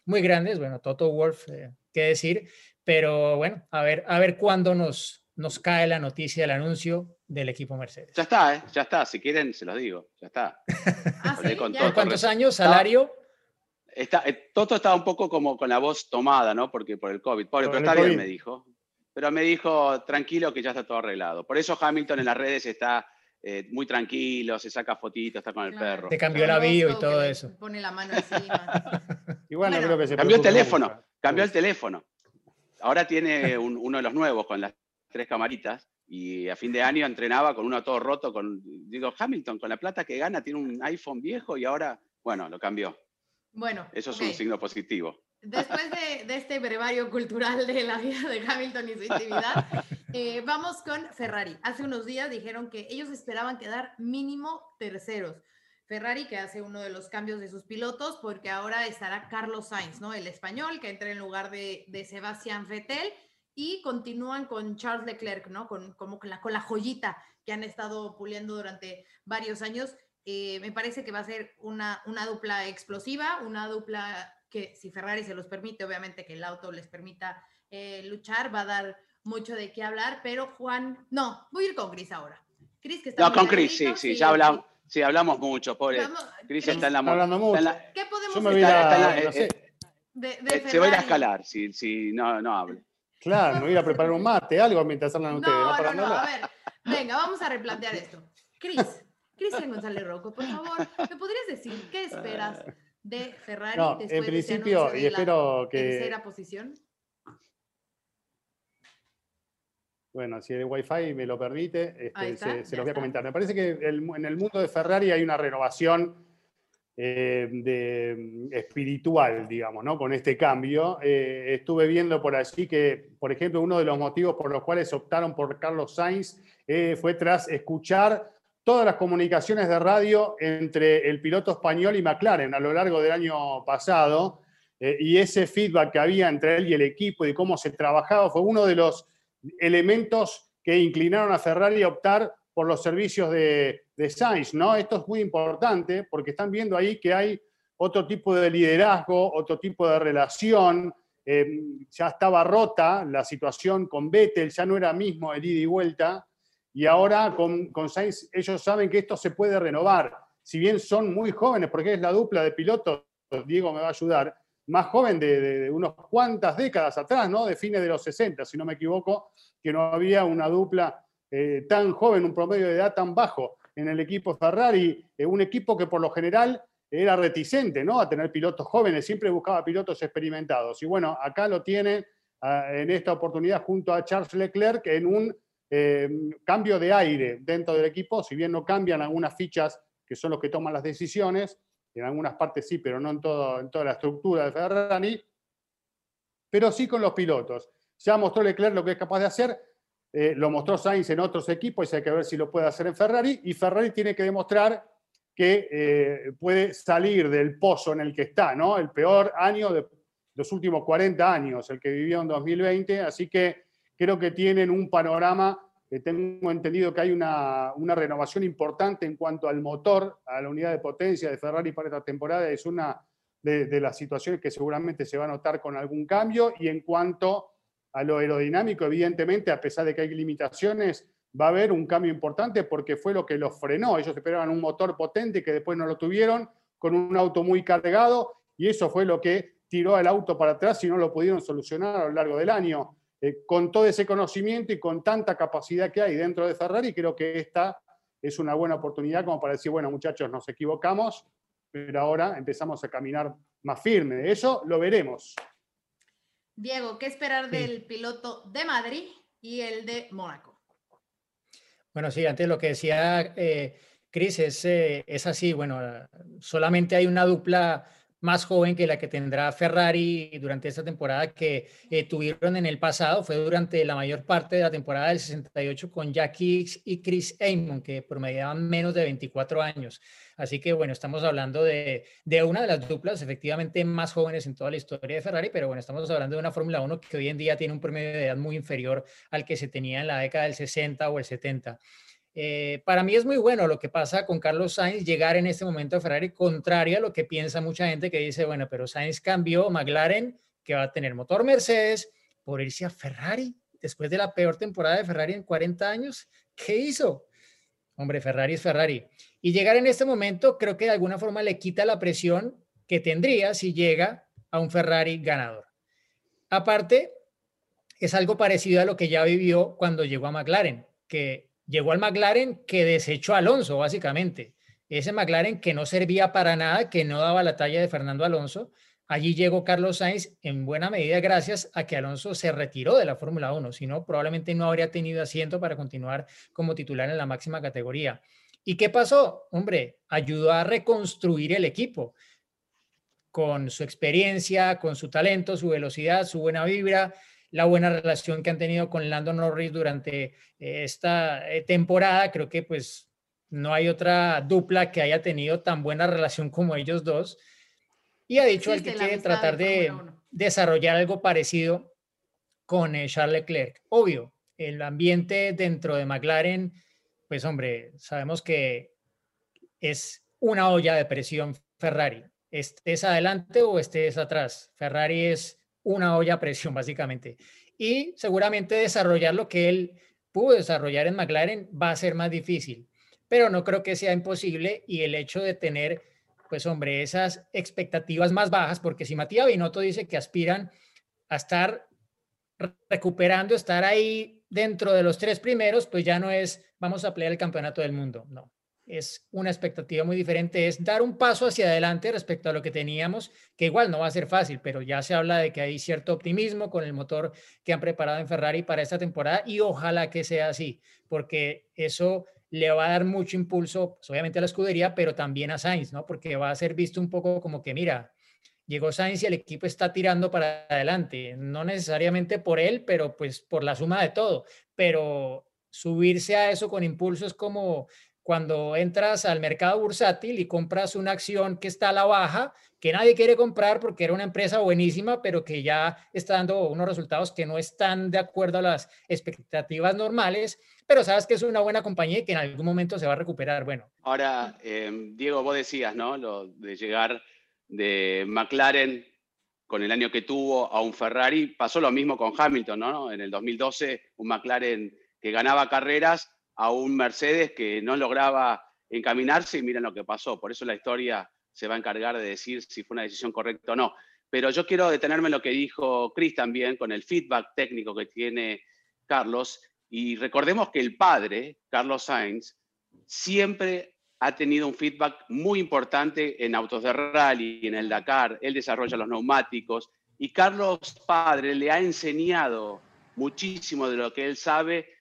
muy grandes, bueno, Toto Wolf, qué decir, pero bueno, a ver, a ver cuándo nos, nos cae la noticia, el anuncio del equipo Mercedes. Ya está, ya está, si quieren se los digo, ya está. [LAUGHS] ¿Ah, ¿Cuántos años, salario? Está, Toto estaba un poco como con la voz tomada, ¿no? Porque por el COVID. Pobre, pero está bien, me dijo pero me dijo tranquilo que ya está todo arreglado. Por eso Hamilton en las redes está eh, muy tranquilo, se saca fotitos, está con el perro. Te cambió la bio y todo eso. Pone la mano encima. [LAUGHS] Igual no creo que se Cambió el teléfono, cambió el teléfono. Ahora tiene uno de los nuevos con las tres camaritas y a fin de año entrenaba con uno todo roto. Con, digo, Hamilton, con la plata que gana, tiene un iPhone viejo y ahora, bueno, lo cambió. Bueno. Eso es un signo positivo. Después de, este brevario cultural de la vida de Hamilton y su intimidad, [LAUGHS] eh, vamos con Ferrari. Hace unos días dijeron que ellos esperaban quedar mínimo terceros. Ferrari que hace uno de los cambios de sus pilotos porque ahora estará Carlos Sainz, ¿no? El español que entra en lugar de, de Sebastián Vettel y continúan con Charles Leclerc, ¿no? Con, como con la, con la joyita que han estado puliendo durante varios años. Eh, me parece que va a ser una, una dupla explosiva, una dupla que si Ferrari se los permite, obviamente que el auto les permita eh, luchar, va a dar mucho de qué hablar, pero Juan, no, voy a ir con Chris ahora. Chris que está No, con Chris, sí, sí, ya hablamos. Sí, hablamos mucho, pobre. Chris, está en la hablando mucho. ¿Qué podemos hacer? se va a ir a escalar si, si no, no habla. Claro, me voy a preparar un mate, algo mientras hablan ustedes. No, no, no, a ver, venga, vamos a replantear esto. Chris, Cristian González Rocco, por favor, ¿me podrías decir qué esperas de Ferrari no, en principio, y espero que... tercera posición? Bueno, si el Wi-Fi me lo permite, este, se, los voy a comentar. Me parece que en el mundo de Ferrari hay una renovación eh, de, espiritual, digamos, ¿no? con este cambio. Eh, estuve viendo por allí que, por ejemplo, uno de los motivos por los cuales optaron por Carlos Sainz eh, fue tras escuchar todas las comunicaciones de radio entre el piloto español y McLaren a lo largo del año pasado, eh, y ese feedback que había entre él y el equipo y cómo se trabajaba fue uno de los elementos que inclinaron a Ferrari a optar por los servicios de, de Sainz. ¿no? Esto es muy importante porque están viendo ahí que hay otro tipo de liderazgo, otro tipo de relación. Eh, ya estaba rota la situación con Vettel, ya no era mismo el ida y vuelta y ahora con, con Sainz ellos saben que esto se puede renovar. Si bien son muy jóvenes, porque es la dupla de pilotos, Diego me va a ayudar, más joven de, de, unos cuantas décadas atrás, ¿no? De fines de los 60, si no me equivoco, que no había una dupla eh, tan joven, un promedio de edad tan bajo en el equipo Ferrari, eh, un equipo que por lo general era reticente ¿no? a tener pilotos jóvenes, siempre buscaba pilotos experimentados. Y bueno, acá lo tiene ah, en esta oportunidad junto a Charles Leclerc en un eh, cambio de aire dentro del equipo, si bien no cambian algunas fichas que son los que toman las decisiones, en algunas partes sí, pero no en, todo, en toda la estructura de Ferrari, pero sí con los pilotos. Ya mostró Leclerc lo que es capaz de hacer, eh, lo mostró Sainz en otros equipos y hay que ver si lo puede hacer en Ferrari, y Ferrari tiene que demostrar que eh, puede salir del pozo en el que está, ¿no? El peor año de los últimos 40 años, el que vivió en 2020, así que creo que tienen un panorama, que tengo entendido que hay una, renovación importante en cuanto al motor, a la unidad de potencia de Ferrari para esta temporada, es una de, de las situaciones que seguramente se va a notar con algún cambio, y en cuanto a lo aerodinámico, evidentemente, a pesar de que hay limitaciones, va a haber un cambio importante porque fue lo que los frenó. Ellos esperaban un motor potente que después no lo tuvieron, con un auto muy cargado, y eso fue lo que tiró al auto para atrás y no lo pudieron solucionar a lo largo del año. Eh, con todo ese conocimiento y con tanta capacidad que hay dentro de Ferrari, creo que esta es una buena oportunidad como para decir, bueno, muchachos, nos equivocamos, pero ahora empezamos a caminar más firme. Eso lo veremos. Diego, ¿qué esperar del piloto de Madrid y el de Mónaco? Bueno, sí, antes lo que decía eh, Cris es, eh, es así, bueno, solamente hay una dupla más joven que la que tendrá Ferrari durante esta temporada que eh, tuvieron en el pasado, fue durante la mayor parte de la temporada del 68 con Jackie y Chris Amon, que promediaban menos de 24 años. Así que bueno, estamos hablando de, de, una de las duplas efectivamente más jóvenes en toda la historia de Ferrari, pero bueno, estamos hablando de una Fórmula 1 que hoy en día tiene un promedio de edad muy inferior al que se tenía en la década del 60 o el 70. Eh, para mí es muy bueno lo que pasa con Carlos Sainz llegar en este momento a Ferrari, contrario a lo que piensa mucha gente que dice, bueno, pero Sainz cambió McLaren, que va a tener motor Mercedes, por irse a Ferrari después de la peor temporada de Ferrari en 40 años. ¿Qué hizo? Hombre, Ferrari es Ferrari. Y llegar en este momento creo que de alguna forma le quita la presión que tendría si llega a un Ferrari ganador. Aparte, es algo parecido a lo que ya vivió cuando llegó a McLaren, que llegó al McLaren que desechó a Alonso, básicamente. Ese McLaren que no servía para nada, que no daba la talla de Fernando Alonso. Allí llegó Carlos Sainz en buena medida gracias a que Alonso se retiró de la Fórmula 1, si no, probablemente no habría tenido asiento para continuar como titular en la máxima categoría. ¿Y qué pasó? Hombre, ayudó a reconstruir el equipo con su experiencia, con su talento, su velocidad, su buena vibra, la buena relación que han tenido con Lando Norris durante eh, esta eh, temporada. Creo que pues no hay otra dupla que haya tenido tan buena relación como ellos dos. Y ha dicho que quiere tratar de desarrollar algo parecido con eh, Charles Leclerc. Obvio, el ambiente dentro de McLaren, pues hombre, sabemos que es una olla de presión Ferrari. Estés adelante o estés atrás. Ferrari es una olla a presión, básicamente. Y seguramente desarrollar lo que él pudo desarrollar en McLaren va a ser más difícil, pero no creo que sea imposible y el hecho de tener, pues hombre, esas expectativas más bajas, porque si Matías Binotto dice que aspiran a estar recuperando, estar ahí dentro de los tres primeros, pues ya no es vamos a pelear el campeonato del mundo, no es una expectativa muy diferente, es dar un paso hacia adelante respecto a lo que teníamos, que igual no va a ser fácil, pero ya se habla de que hay cierto optimismo con el motor que han preparado en Ferrari para esta temporada y ojalá que sea así, porque eso le va a dar mucho impulso, pues, obviamente a la escudería, pero también a Sainz, ¿no? Porque va a ser visto un poco como que, mira, llegó Sainz y el equipo está tirando para adelante, no necesariamente por él, pero pues por la suma de todo, pero subirse a eso con impulso es como cuando entras al mercado bursátil y compras una acción que está a la baja, que nadie quiere comprar porque era una empresa buenísima, pero que ya está dando unos resultados que no están de acuerdo a las expectativas normales, pero sabes que es una buena compañía y que en algún momento se va a recuperar. Bueno. Ahora, em, Diego, vos decías, ¿no? Lo de llegar de McLaren con el año que tuvo a un Ferrari, pasó lo mismo con Hamilton, ¿no? En el 2012, un McLaren que ganaba carreras a un Mercedes que no lograba encaminarse y miren lo que pasó. Por eso la historia se va a encargar de decir si fue una decisión correcta o no. Pero yo quiero detenerme en lo que dijo Chris también con el feedback técnico que tiene Carlos. Y recordemos que el padre, Carlos Sainz, siempre ha tenido un feedback muy importante en autos de rally, en el Dakar, él desarrolla los neumáticos y Carlos Padre le ha enseñado muchísimo de lo que él sabe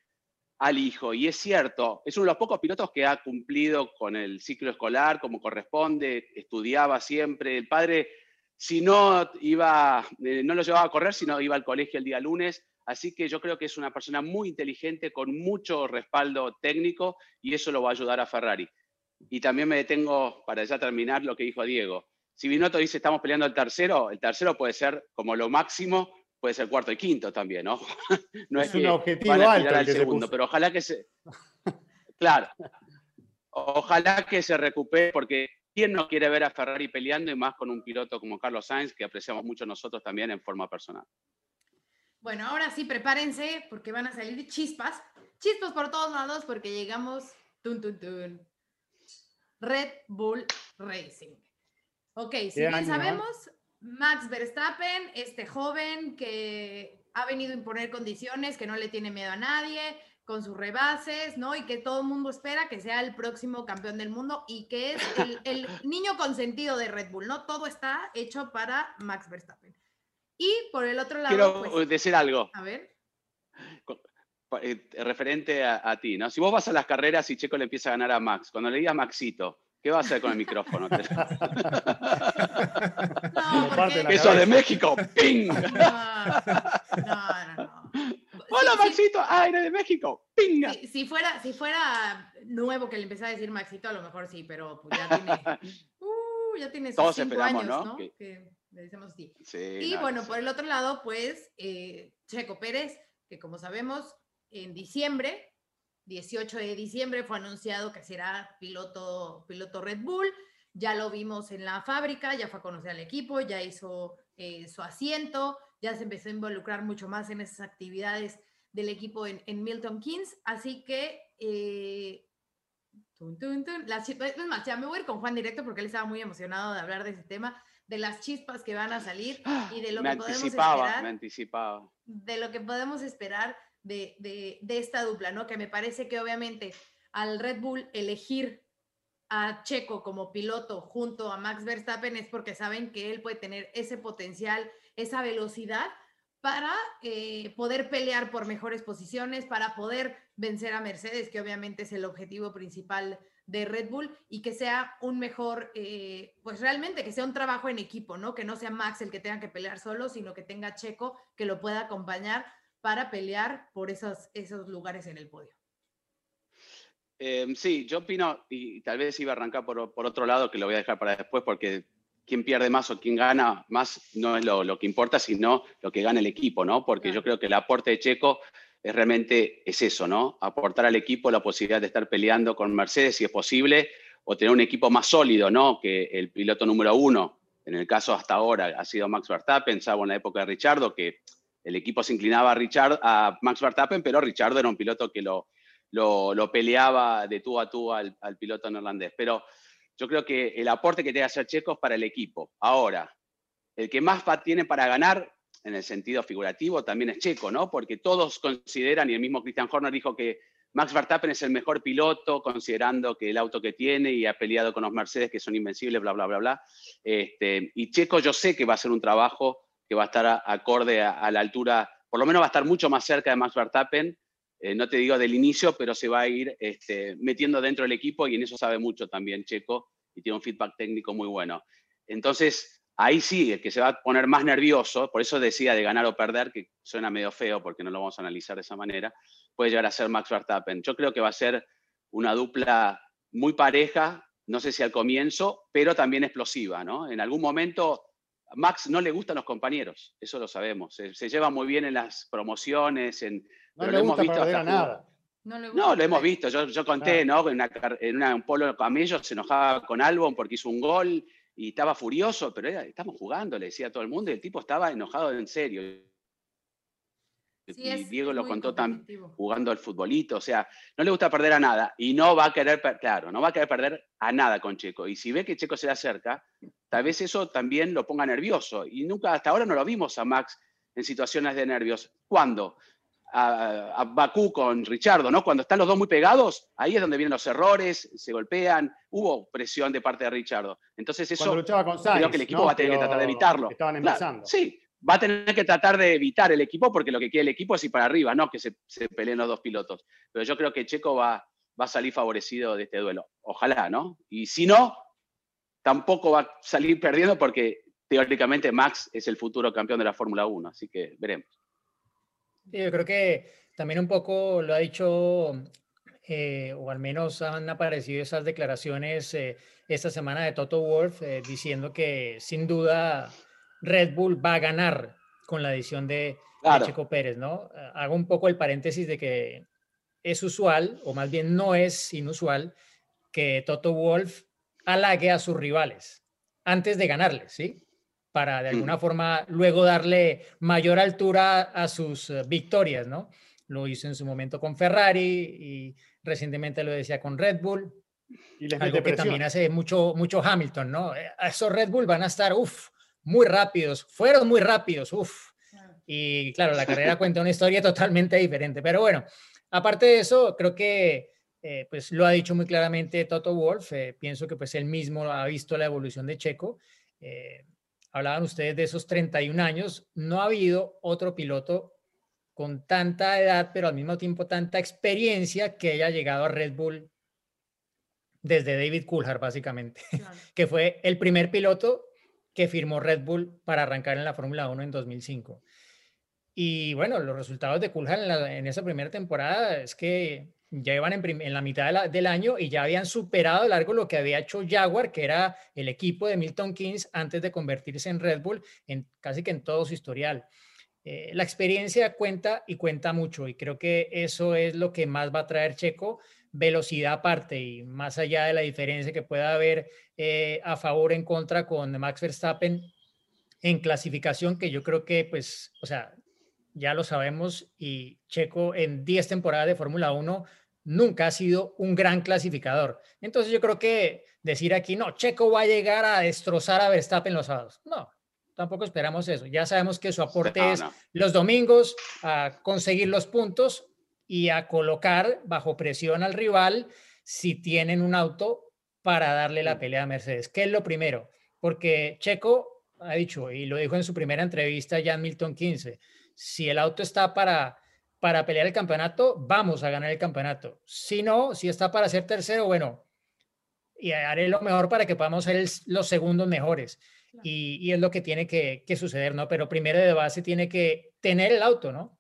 al hijo. Y es cierto, es uno de los pocos pilotos que ha cumplido con el ciclo escolar como corresponde, estudiaba siempre. El padre, si no iba, eh, no lo llevaba a correr, sino iba al colegio el día lunes. Así que yo creo que es una persona muy inteligente, con mucho respaldo técnico, y eso lo va a ayudar a Ferrari. Y también me detengo para ya terminar lo que dijo Diego. Si Binotto dice estamos peleando el tercero, el tercero puede ser como lo máximo, puede ser cuarto y quinto también, ¿no? [LAUGHS] no es, un objetivo alto el segundo, pero ojalá que se. [LAUGHS] Claro. Ojalá que se recupere, porque ¿quién no quiere ver a Ferrari peleando y más con un piloto como Carlos Sainz, que apreciamos mucho nosotros también en forma personal? Bueno, ahora sí, prepárense porque van a salir chispas, chispas por todos lados porque llegamos, tun, tun, tun, Red Bull Racing. Ok, si bien sabemos, Max Verstappen, este joven que ha venido a imponer condiciones, que no le tiene miedo a nadie, con sus rebases, ¿no? Y que todo el mundo espera que sea el próximo campeón del mundo y que es el, niño consentido de Red Bull, ¿no? Todo está hecho para Max Verstappen. Y por el otro lado... Quiero pues, decir algo. A ver. Eh, referente a, ti, ¿no? Si vos vas a las carreras y Checo le empieza a ganar a Max, cuando le digas Maxito, ¿qué va a hacer con el micrófono? [LAUGHS] Eso de México, ¡ping! No, no, no. Hola Maxito, ah, de México, ¡pinga! Si, fuera, si fuera nuevo que le empezara a decir Maxito, a lo mejor sí, pero pues ya tiene, [LAUGHS] uh, ya tiene Todos cinco años, ¿no? Que... le decimos así. y bueno, por el otro lado, pues, eh, Checo Pérez, que como sabemos, en diciembre, 18 de diciembre, fue anunciado que será piloto, piloto Red Bull. Ya lo vimos en la fábrica, ya fue a conocer al equipo, ya hizo eh, su asiento, ya se empezó a involucrar mucho más en esas actividades del equipo en, Milton Keynes. Así que, eh, es más, ya me voy a ir con Juan directo porque él estaba muy emocionado de hablar de ese tema, de las chispas que van a salir y de lo que podemos esperar. Me anticipaba. De lo que podemos esperar de, esta dupla, ¿no? Que me parece que obviamente al Red Bull elegir a Checo como piloto junto a Max Verstappen es porque saben que él puede tener ese potencial, esa velocidad para eh, poder pelear por mejores posiciones, para poder vencer a Mercedes, que obviamente es el objetivo principal de Red Bull, y que sea un mejor, eh, pues realmente que sea un trabajo en equipo, ¿no? Que no sea Max el que tenga que pelear solo, sino que tenga Checo que lo pueda acompañar para pelear por esos, esos lugares en el podio. Em, sí, yo opino, y tal vez iba a arrancar por, otro lado, que lo voy a dejar para después, porque quién pierde más o quién gana más no es lo, que importa, sino lo que gana el equipo, ¿no? Porque yo creo que el aporte de Checo es realmente es eso, ¿no? Aportar al equipo la posibilidad de estar peleando con Mercedes si es posible, o tener un equipo más sólido, ¿no? Que el piloto número uno, en el caso hasta ahora, ha sido Max Verstappen, salvo en la época de Richardo, que el equipo se inclinaba a, Richard, a Max Verstappen, pero Richard era un piloto que lo, peleaba de tú a tú al, piloto neerlandés. Pero yo creo que el aporte que tiene que hacer Checo es para el equipo. Ahora, el que más tiene para ganar, en el sentido figurativo, también es Checo, ¿no? Porque todos consideran, y el mismo Christian Horner dijo que Max Verstappen es el mejor piloto, considerando que el auto que tiene y ha peleado con los Mercedes que son invencibles, bla, bla, bla, bla. Este, y Checo yo sé que va a hacer un trabajo que va a estar acorde a, la altura, por lo menos va a estar mucho más cerca de Max Verstappen, eh, no te digo del inicio, pero se va a ir este, metiendo dentro del equipo y en eso sabe mucho también Checo y tiene un feedback técnico muy bueno. Entonces, ahí sí, el que se va a poner más nervioso, por eso decía de ganar o perder, que suena medio feo porque no lo vamos a analizar de esa manera, puede llegar a ser Max Verstappen. Yo creo que va a ser una dupla muy pareja, no sé si al comienzo, pero también explosiva, ¿no? En algún momento Max no le gustan los compañeros, eso lo sabemos. Se, lleva muy bien en las promociones, en, no le hemos visto hasta nada. No, lo hemos visto. Yo, conté, ¿no? En, una, un polo camello se enojaba con Albon porque hizo un gol y estaba furioso, pero era, estamos jugando, le decía a todo el mundo, y el tipo estaba enojado en serio y Diego lo contó tan jugando al futbolito, o sea, no le gusta perder a nada y no va a querer, claro, no va a querer perder a nada con Checo. Y si ve que Checo se le acerca, tal vez eso también lo ponga nervioso. Y nunca, hasta ahora no lo vimos a Max en situaciones de nervios. ¿Cuándo? a, Bakú con Richardo, ¿no? Cuando están los dos muy pegados, ahí es donde vienen los errores, se golpean, hubo presión de parte de Richardo. Entonces eso creo que el equipo va a tener que tratar de evitarlo. Estaban empezando. sí, va a tener que tratar de evitar el equipo porque lo que quiere el equipo es ir para arriba, no que se, se peleen los dos pilotos. Pero yo creo que Checo va, va a salir favorecido de este duelo. Ojalá, ¿no? Y si no, tampoco va a salir perdiendo porque teóricamente Max es el futuro campeón de la Fórmula 1, así que veremos. yo creo que también un poco lo ha dicho, eh, o al menos han aparecido esas declaraciones eh, esta semana de Toto Wolf, eh, diciendo que sin duda Red Bull va a ganar con la edición de, de Checo Pérez, ¿no? Hago un poco el paréntesis de que es usual, o más bien no es inusual, que Toto Wolf halague a sus rivales antes de ganarles, ¿sí? Para de alguna forma luego darle mayor altura a sus eh, victorias, ¿no? Lo hizo en su momento con Ferrari y recientemente lo decía con Red Bull. Y algo que también hace mucho, mucho Hamilton, ¿no? Eh, esos Red Bull van a estar, uff, muy rápidos, fueron muy rápidos, uff. Y claro, la carrera [LAUGHS] cuenta una historia totalmente diferente. Pero bueno, aparte de eso, creo que eh, pues lo ha dicho muy claramente Toto Wolf, eh, pienso que pues él mismo ha visto la evolución de Checo. Eh, hablaban ustedes de esos 31 años, no ha habido otro piloto con tanta edad, pero al mismo tiempo tanta experiencia que haya llegado a Red Bull desde David Coulthard, básicamente, [LAUGHS] que fue el primer piloto que firmó Red Bull para arrancar en la Fórmula 1 en 2005. Y bueno, los resultados de Coulthard en, en esa primera temporada es que ya iban en, la mitad del año y ya habían superado largo lo que había hecho Jaguar, que era el equipo de Milton Keynes antes de convertirse en Red Bull, en casi que en todo su historial. Eh, la experiencia cuenta y cuenta mucho y creo que eso es lo que más va a traer Checo, velocidad aparte y más allá de la diferencia que pueda haber eh, a favor o en contra con Max Verstappen en clasificación, que yo creo que pues, o sea, ya lo sabemos y Checo en 10 temporadas de Fórmula 1 nunca ha sido un gran clasificador. Entonces yo creo que decir aquí, no, Checo va a llegar a destrozar a Verstappen los sábados. No, tampoco esperamos eso. Ya sabemos que su aporte es los domingos a conseguir los puntos y a colocar bajo presión al rival si tienen un auto para darle la pelea a Mercedes, que es lo primero, porque Checo ha dicho, y lo dijo en su primera entrevista ya en Milton 15, si el auto está para para pelear el campeonato, vamos a ganar el campeonato. Si no, si está para ser tercero, bueno, y haré lo mejor para que podamos ser los segundos mejores. Y, es lo que tiene que, suceder, ¿no? Pero primero de base tiene que tener el auto, ¿no?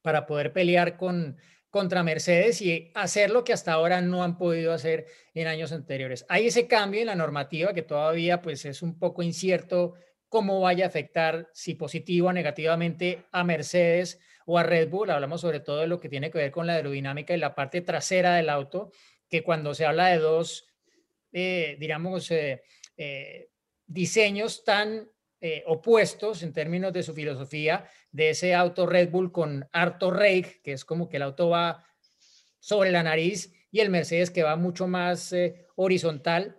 Para poder pelear con, contra Mercedes y hacer lo que hasta ahora no han podido hacer en años anteriores. Hay ese cambio en la normativa que todavía pues es un poco incierto cómo vaya a afectar, si positivo o negativamente, a Mercedes o a Red Bull. Hablamos sobre todo de lo que tiene que ver con la aerodinámica y la parte trasera del auto, que cuando se habla de dos, eh, digamos, eh, eh, diseños tan opuestos en términos de su filosofía, de ese auto Red Bull con harto rake, que es como que el auto va sobre la nariz, y el Mercedes que va mucho más horizontal.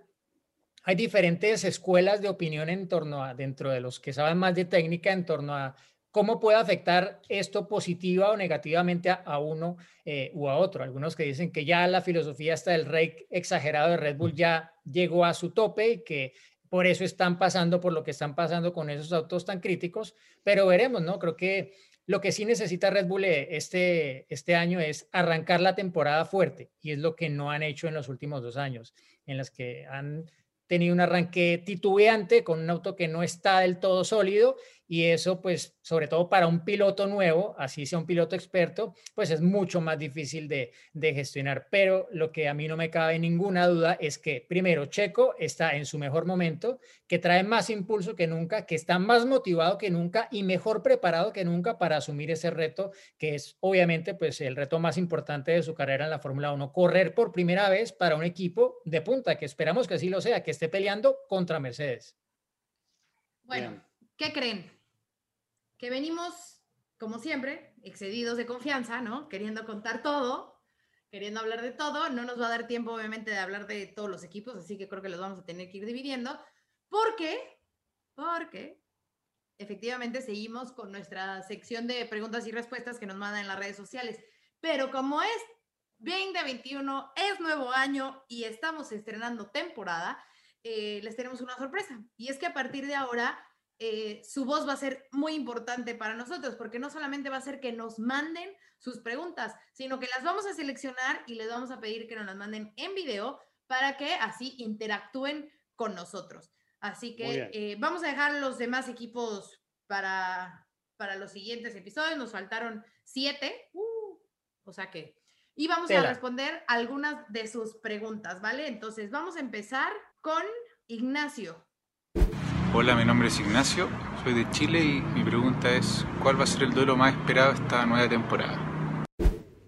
Hay diferentes escuelas de opinión en torno a, dentro de los que saben más de técnica, en torno a ¿Cómo puede afectar esto positiva o negativamente a, uno eh, u a otro? Algunos que dicen que ya la filosofía hasta del rey exagerado de Red Bull ya llegó a su tope y que por eso están pasando por lo que están pasando con esos autos tan críticos, pero veremos, ¿no? Creo que lo que sí necesita Red Bull eh, este, este año es arrancar la temporada fuerte y es lo que no han hecho en los últimos dos años, en las que han tenido un arranque titubeante con un auto que no está del todo sólido y eso pues sobre todo para un piloto nuevo, así sea un piloto experto, pues es mucho más difícil de, gestionar. Pero lo que a mí no me cabe ninguna duda es que primero Checo está en su mejor momento, que trae más impulso que nunca, que está más motivado que nunca y mejor preparado que nunca para asumir ese reto que es obviamente pues el reto más importante de su carrera en la Fórmula 1, correr por primera vez para un equipo de punta, que esperamos que así lo sea, que esté peleando contra Mercedes. Bueno, ¿qué creen? Que venimos, como siempre, excedidos de confianza, ¿no? Queriendo contar todo, queriendo hablar de todo. No nos va a dar tiempo, obviamente, de hablar de todos los equipos, así que creo que los vamos a tener que ir dividiendo. ¿Por qué? Porque efectivamente seguimos con nuestra sección de preguntas y respuestas que nos mandan en las redes sociales. Pero como es 2021, es nuevo año y estamos estrenando temporada, eh, les tenemos una sorpresa. Y es que a partir de ahora, eh, su voz va a ser muy importante para nosotros, porque no solamente va a ser que nos manden sus preguntas, sino que las vamos a seleccionar y les vamos a pedir que nos las manden en video para que así interactúen con nosotros. Así que eh, vamos a dejar los demás equipos para, para los siguientes episodios. Nos faltaron siete. Uh, o sea que. Y vamos a responder algunas de sus preguntas, ¿vale? Entonces, vamos a empezar con Ignacio. Hola, mi nombre es Ignacio, soy de Chile y mi pregunta es, ¿cuál va a ser el duelo más esperado esta nueva temporada?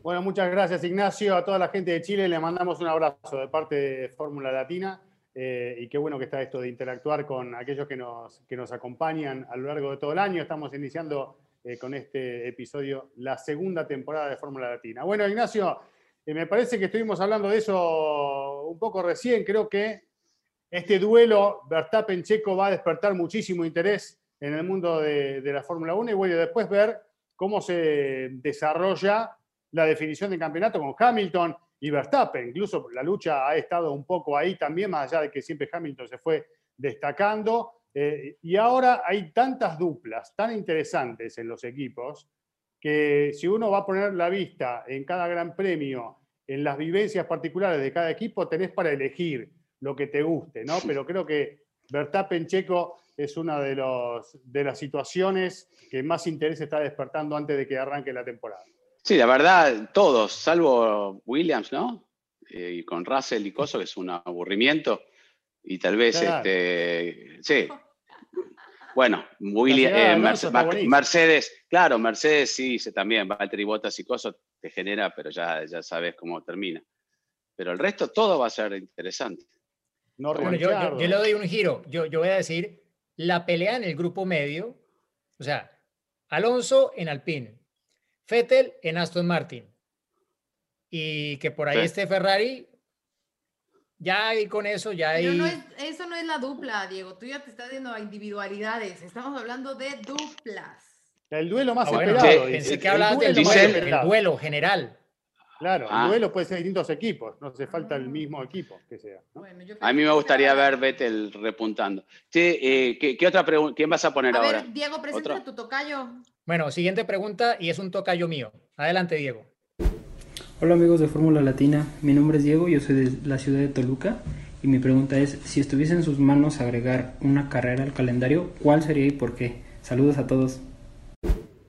Bueno, muchas gracias Ignacio. A toda la gente de Chile le mandamos un abrazo de parte de Fórmula Latina. Eh, y qué bueno que está esto de interactuar con aquellos que nos, que nos acompañan a lo largo de todo el año. Estamos iniciando eh, con este episodio la segunda temporada de Fórmula Latina. Bueno, Ignacio, eh, me parece que estuvimos hablando de eso un poco recién. Creo que este duelo Verstappen-Checo va a despertar muchísimo interés en el mundo de, la Fórmula 1 y bueno, después ver cómo se desarrolla la definición de campeonato con Hamilton y Verstappen. Incluso la lucha ha estado un poco ahí también, más allá de que siempre Hamilton se fue destacando. Eh, y ahora hay tantas duplas tan interesantes en los equipos que si uno va a poner la vista en cada gran premio, en las vivencias particulares de cada equipo, tenés para elegir lo que te guste, ¿no? Pero creo que Verstappen Checo es una de, los, de las situaciones que más interés está despertando antes de que arranque la temporada. Sí, la verdad, todos, salvo Williams, ¿no? Eh, y con Russell y Coso, que es un aburrimiento. Y tal vez, este, sí. Bueno, eh, Mercedes, claro, Mercedes sí, también, Valtteri Bottas y Coso te genera, pero ya, ya sabes cómo termina. Pero el resto todo va a ser interesante. No, yo, le doy un giro. Yo, yo voy a decir la pelea en el grupo medio, o sea, Alonso en Alpine, Fettel en Aston Martin. Y que por ahí esté Ferrari, ya y con eso ya hay... no eso no es la dupla, Diego. Tú ya te estás viendo a individualidades. Estamos hablando de duplas. El duelo más ah, esperado. pensé que hablabas del duelo, duelo general. Claro, el ah. duelo puede ser distintos equipos, no hace falta el mismo equipo que sea. a mí me gustaría ver Vettel repuntando. Eh, ¿qué, otra pregunta? ¿Quién vas a poner a ahora? Ver, Diego, presenta tu tocayo. Bueno, siguiente pregunta y es un tocayo mío. Adelante, Diego. Hola amigos de Fórmula Latina, mi nombre es Diego, yo soy de la ciudad de Toluca y mi pregunta es, si estuviese en sus manos agregar una carrera al calendario, ¿cuál sería y por qué? Saludos a todos.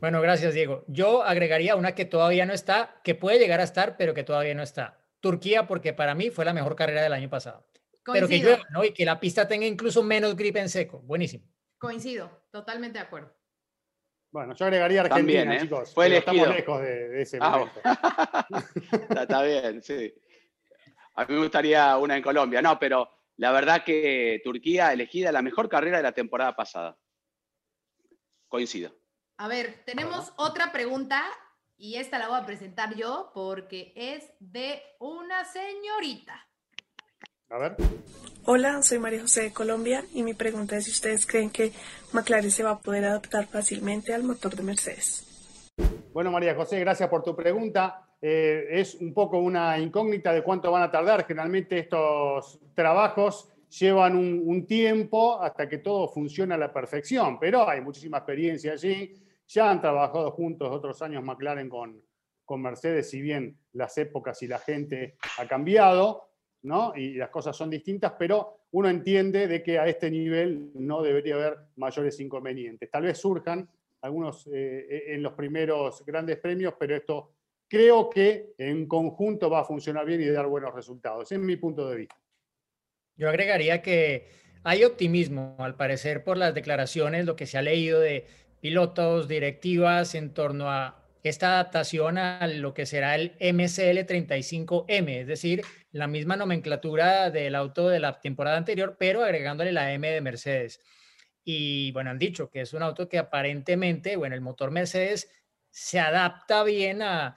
Bueno, gracias Diego. Yo agregaría una que todavía no está, que puede llegar a estar, pero que todavía no está. Turquía, porque para mí fue la mejor carrera del año pasado. Pero que llueva, ¿no? Y que la pista tenga incluso menos gripe en seco. Buenísimo. Coincido, totalmente de acuerdo. Bueno, yo agregaría Argentina, También, ¿eh? chicos. Fue estamos lejos de, ese ah, momento. [LAUGHS] está, bien, sí. A mí me gustaría una en Colombia. No, pero la verdad que Turquía elegida la mejor carrera de la temporada pasada. Coincido. A ver, tenemos otra pregunta y esta la voy a presentar yo porque es de una señorita. A ver. Hola, soy María José de Colombia y mi pregunta es si ustedes creen que McLaren se va a poder adaptar fácilmente al motor de Mercedes. Bueno, María José, gracias por tu pregunta. Eh, es un poco una incógnita de cuánto van a tardar. Generalmente estos trabajos llevan un, tiempo hasta que todo funcione a la perfección, pero hay muchísima experiencia allí. Ya han trabajado juntos otros años McLaren con, con Mercedes, si bien las épocas y la gente ha cambiado. Y las cosas son distintas, pero uno entiende de que a este nivel no debería haber mayores inconvenientes. Tal vez surjan algunos eh, eh, en los primeros grandes premios, pero esto creo que en conjunto va a funcionar bien y dar buenos resultados, en mi punto de vista. Yo agregaría que hay optimismo, al parecer, por las declaraciones, lo que se ha leído de pilotos, directivas en torno a esta adaptación a lo que será el MCL 35M, es decir, la misma nomenclatura del auto de la temporada anterior, pero agregándole la M de Mercedes. Y bueno, han dicho que es un auto que aparentemente, bueno, el motor Mercedes se adapta bien a,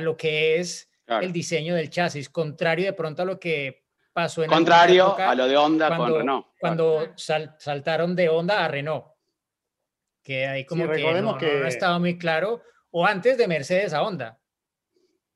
lo que es el diseño del chasis, contrario de pronto a lo que pasó en Contrario a lo de Honda cuando, con Renault. Cuando saltaron de Honda a Renault. Que ahí como que, no, que no estaba muy claro, o antes de Mercedes a Honda.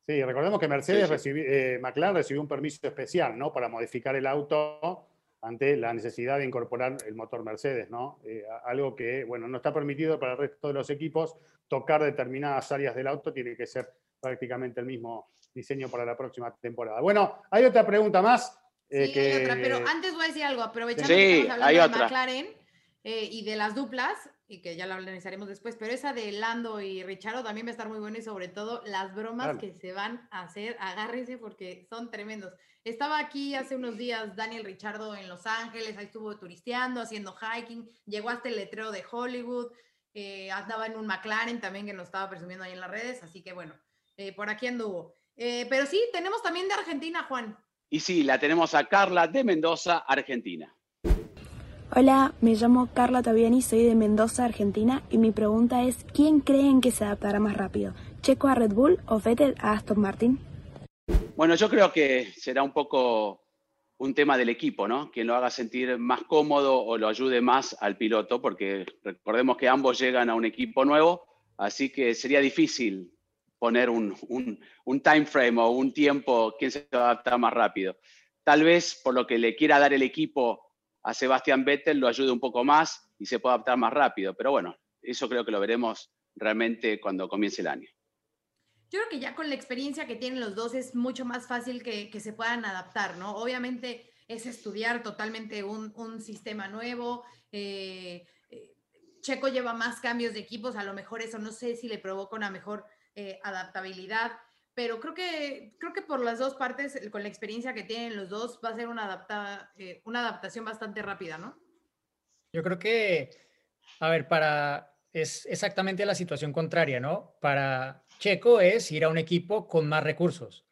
Sí, recordemos que Mercedes Recibió, eh, McLaren recibió un permiso especial, ¿no? Para modificar el auto ante la necesidad de incorporar el motor Mercedes, ¿no? Eh, algo que, bueno, no está permitido para el resto de los equipos. Tocar determinadas áreas del auto tiene que ser prácticamente el mismo diseño para la próxima temporada. Bueno, hay otra pregunta más. Eh, sí, hay otra, pero antes voy a decir algo, aprovechando que estamos hablando de McLaren y de las duplas, y que ya lo analizaremos después, pero esa de Lando y Richardo también va a estar muy buena y sobre todo las bromas que se van a hacer, agárrense porque son tremendos. Estaba aquí hace unos días Daniel Richardo en Los Ángeles, ahí estuvo turisteando, haciendo hiking, llegó hasta el letrero de Hollywood, eh, andaba en un McLaren también que nos estaba presumiendo ahí en las redes, así que bueno, eh, por aquí anduvo. Eh, pero sí, tenemos también de Argentina, Juan. Y sí, la tenemos a Carla de Mendoza, Argentina. Hola, me llamo Carla Taviani, soy de Mendoza, Argentina, y mi pregunta es, ¿quién creen que se adaptará más rápido? ¿Checo a Red Bull o Vettel a Aston Martin? Bueno, yo creo que será un poco un tema del equipo, ¿no? Quien lo haga sentir más cómodo o lo ayude más al piloto, porque recordemos que ambos llegan a un equipo nuevo, así que sería difícil poner un, un time frame o un tiempo, quién se adapta más rápido. Tal vez por lo que le quiera dar el equipo a Sebastián Vettel lo ayude un poco más y se pueda adaptar más rápido. Pero bueno, eso creo que lo veremos realmente cuando comience el año. Yo creo que ya con la experiencia que tienen los dos es mucho más fácil que, se puedan adaptar, ¿no? Obviamente es estudiar totalmente un, sistema nuevo. Eh, eh, Checo lleva más cambios de equipos, a lo mejor eso no sé si le provoca una mejor eh, adaptabilidad pero creo que, creo que por las dos partes, con la experiencia que tienen los dos, va a ser una, adapta, eh, una adaptación bastante rápida, ¿no? Yo creo que, a ver, para, es exactamente la situación contraria, ¿no? Para Checo es ir a un equipo con más recursos.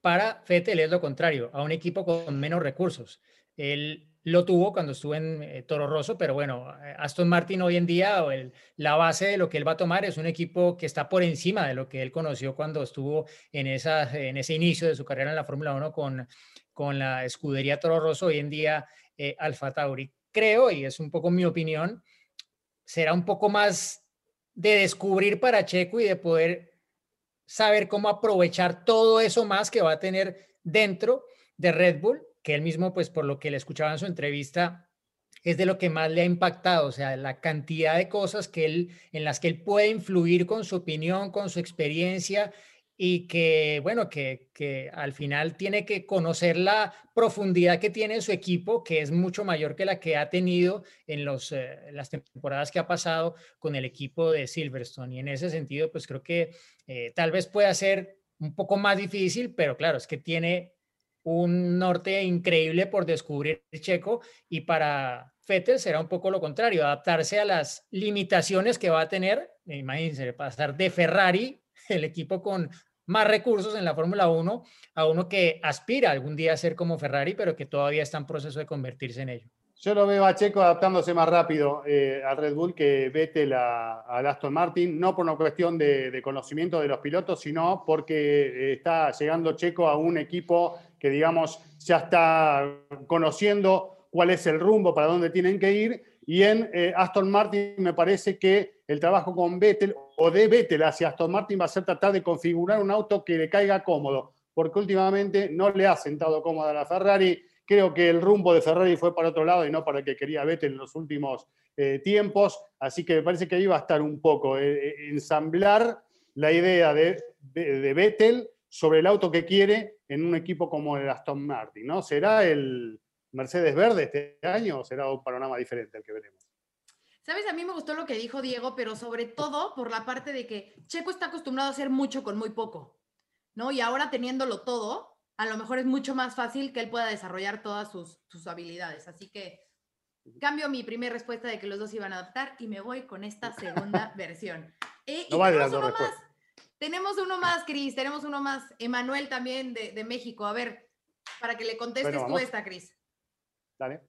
Para Fettel es lo contrario, a un equipo con menos recursos. Él lo tuvo cuando estuvo en eh, Toro Rosso, pero bueno, eh, Aston Martin hoy en día, la base de lo que él va a tomar es un equipo que está por encima de lo que él conoció cuando estuvo en, ese inicio de su carrera en la Fórmula 1 con, con la escudería Toro Rosso, hoy en día eh, Alfa Tauri. Creo, y es un poco mi opinión, será un poco más de descubrir para Checo y de poder saber cómo aprovechar todo eso más que va a tener dentro de Red Bull que él mismo, pues por lo que le escuchaba en su entrevista, es de lo que más le ha impactado, o sea, la cantidad de cosas que él, en las que él puede influir con su opinión, con su experiencia y que, bueno, que, que al final tiene que conocer la profundidad que tiene su equipo, que es mucho mayor que la que ha tenido en los, eh, las temporadas que ha pasado con el equipo de Silverstone. Y en ese sentido, pues creo que eh, tal vez pueda ser un poco más difícil, pero claro, es que tiene un norte increíble por descubrir Checo y para Vettel será un poco lo contrario, adaptarse a las limitaciones que va a tener, imagínense, pasar de Ferrari, [LAUGHS] el equipo con más recursos en la Fórmula 1, a uno que aspira algún día a ser como Ferrari, pero que todavía está en proceso de convertirse en ello. Yo lo veo a Checo adaptándose más rápido eh, al Red Bull que Vettel a, Aston Martin, no por una cuestión de, conocimiento de los pilotos, sino porque eh, está llegando Checo a un equipo que, digamos, ya está conociendo cuál es el rumbo, para dónde tienen que ir. Y en eh, Aston Martin me parece que el trabajo con Vettel o de Vettel hacia Aston Martin va a ser tratar de configurar un auto que le caiga cómodo, porque últimamente no le ha sentado cómoda a la Ferrari Creo que el rumbo de Ferrari fue para otro lado y no para el que quería Vettel en los últimos eh, tiempos. Así que me parece que ahí va a estar un poco eh, ensamblar la idea de, de, Vettel sobre el auto que quiere en un equipo como el Aston Martin. ¿no? ¿Será el Mercedes verde este año o será un panorama diferente al que veremos? Sabes, a mí me gustó lo que dijo Diego, pero sobre todo por la parte de que Checo está acostumbrado a hacer mucho con muy poco, ¿no? Y ahora teniéndolo todo, a lo mejor es mucho más fácil que él pueda desarrollar todas sus, habilidades. Así que cambio mi primera respuesta de que los dos iban a adaptar y me voy con esta segunda [LAUGHS] versión. Eh, y tenemos, uno más, tenemos uno más, Cris, tenemos uno más. Emanuel también de, México. A ver, para que le contestes tú esta, Cris. Dale.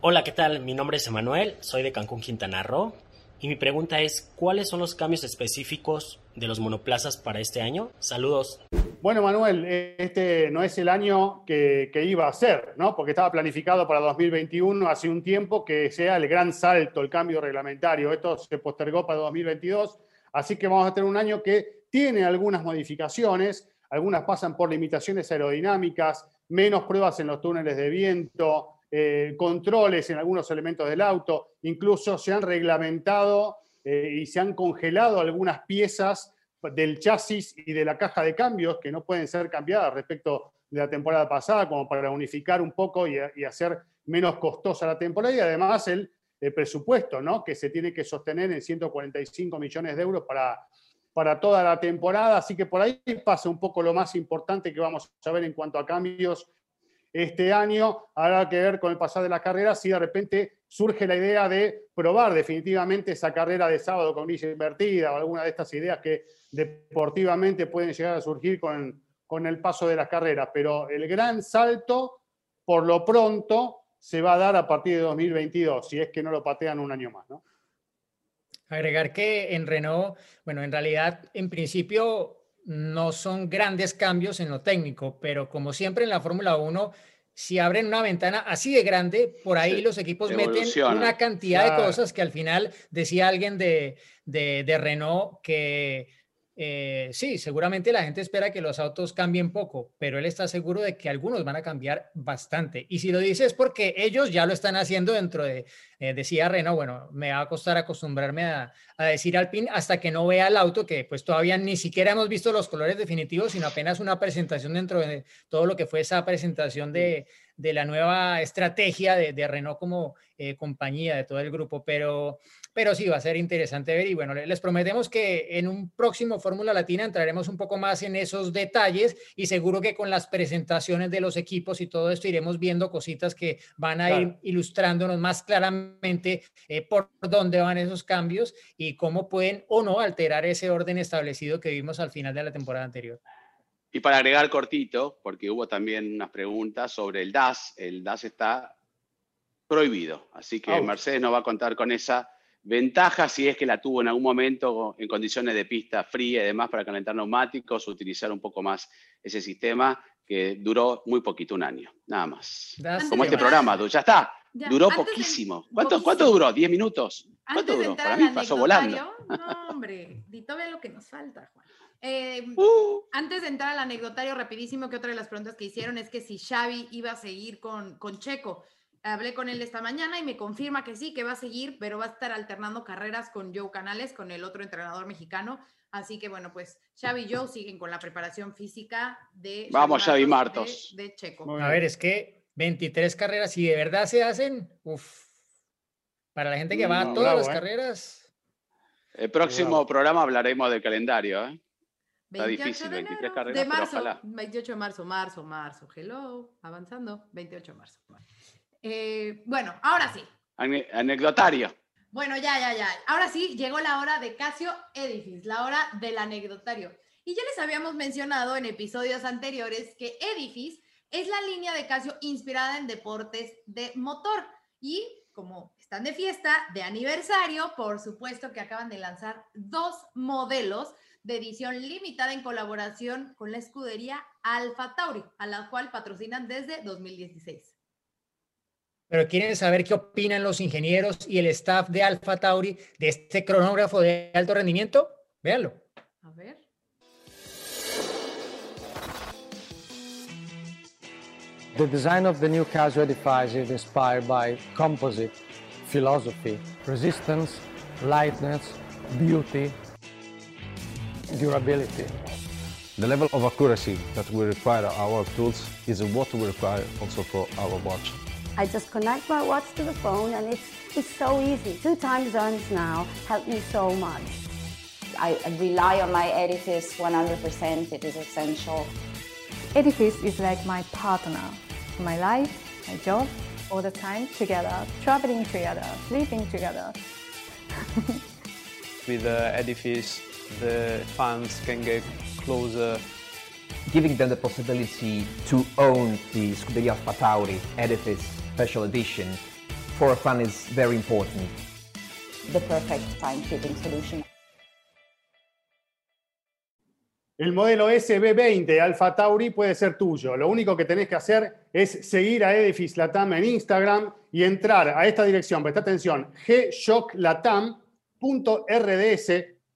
Hola, ¿qué tal? Mi nombre es Emanuel, soy de Cancún, Quintana Roo. Y mi pregunta es, ¿cuáles son los cambios específicos de los monoplazas para este año? Saludos. Bueno, Manuel, este no es el año que, iba a ser, ¿no? Porque estaba planificado para 2021 hace un tiempo que sea el gran salto, el cambio reglamentario. Esto se postergó para 2022, así que vamos a tener un año que tiene algunas modificaciones, algunas pasan por limitaciones aerodinámicas, menos pruebas en los túneles de viento, eh, controles en algunos elementos del auto, incluso se han reglamentado eh, y se han congelado algunas piezas del chasis y de la caja de cambios que no pueden ser cambiadas respecto de la temporada pasada, como para unificar un poco y, hacer menos costosa la temporada y además el, presupuesto ¿no? que se tiene que sostener en 145 millones de euros para, para toda la temporada. Así que por ahí pasa un poco lo más importante que vamos a ver en cuanto a cambios este año. Habrá que ver con el pasar de la carrera si de repente surge la idea de probar definitivamente esa carrera de sábado con grilla invertida o alguna de estas ideas que deportivamente pueden llegar a surgir con, con el paso de las carreras. Pero el gran salto, por lo pronto, se va a dar a partir de 2022, si es que no lo patean un año más, ¿no? Agregar que en Renault, bueno, en realidad, en principio no son grandes cambios en lo técnico, pero como siempre en la Fórmula 1, si abren una ventana así de grande, por ahí los equipos meten una cantidad de cosas que al final decía alguien de, de, de Renault que eh, sí, seguramente la gente espera que los autos cambien poco, pero él está seguro de que algunos van a cambiar bastante. Y si lo dice es porque ellos ya lo están haciendo dentro de, eh, decía Renault, bueno, me va a costar acostumbrarme a, a, decir Alpine hasta que no vea el auto, que pues todavía ni siquiera hemos visto los colores definitivos, sino apenas una presentación dentro de todo lo que fue esa presentación de, de la nueva estrategia de, de Renault como eh, compañía de todo el grupo. Pero pero sí va a ser interesante ver y bueno, les prometemos que en un próximo Fórmula Latina entraremos un poco más en esos detalles y seguro que con las presentaciones de los equipos y todo esto iremos viendo cositas que van a ir ilustrándonos más claramente eh, por dónde van esos cambios y cómo pueden o no alterar ese orden establecido que vimos al final de la temporada anterior. Y para agregar cortito, porque hubo también unas preguntas sobre el DAS, el DAS está prohibido, así que Mercedes no va a contar con esa Ventaja si es que la tuvo en algún momento en condiciones de pista fría y demás para calentar neumáticos, utilizar un poco más ese sistema que duró muy poquito, un año, nada más. Como este programa, ya está, duró poquísimo. ¿Cuánto, ¿Cuánto duró? ¿10 minutos? ¿Cuánto duró? Para mí pasó volando. No, [LAUGHS] hombre, Dito ve lo que nos falta, Juan. Eh, uh. Antes de entrar al anecdotario rapidísimo, que otra de las preguntas que hicieron es que si Xavi iba a seguir con, con Checo. Hablé con él esta mañana y me confirma que sí, que va a seguir, pero va a estar alternando carreras con Joe Canales, con el otro entrenador mexicano. Así que bueno, pues Xavi y Joe siguen con la preparación física de... Vamos, Xavi Martos. De, Checo. A ver, es que 23 carreras, si de verdad se hacen, uff, para la gente que va a todas las ¿eh? carreras. El próximo programa hablaremos del calendario, ¿eh? Está difícil, 23 carreras. De marzo, 28 de marzo, marzo, marzo. Hello, avanzando, 28 de marzo. Eh, bueno, ahora sí. anecdotario. Bueno, ya, ya, ya. Ahora sí, llegó la hora de Casio Edifice, la hora del anecdotario. Y ya les habíamos mencionado en episodios anteriores que Edifice es la línea de Casio inspirada en deportes de motor. Y como están de fiesta, de aniversario, por supuesto que acaban de lanzar dos modelos de edición limitada en colaboración con la escudería Alfa Tauri, a la cual patrocinan desde 2016. Pero quieren saber qué opinan los ingenieros y el staff de Alfa Tauri de este cronógrafo de alto rendimiento. Véanlo. A ver. The design of the new Casio Edifice is inspired by composite philosophy, resistance, lightness, beauty, durability. The level of accuracy that we require our tools is what we require also for our watch. I just connect my watch to the phone and it's, it's so easy. Two time zones now help me so much. I rely on my edifice 100%. It is essential. Edifice is like my partner. My life, my job, all the time together, traveling together, sleeping together. [LAUGHS] With the edifice, the fans can get closer giving them the possibility to own the Scuderia Alfa Tauri edifice special edition for a fan is very important. The perfect timekeeping solution. el modelo SB20 Alfa Tauri puede ser tuyo. Lo único que tenés que hacer es seguir a Edifice Latam en Instagram y entrar a esta dirección. Presta atención,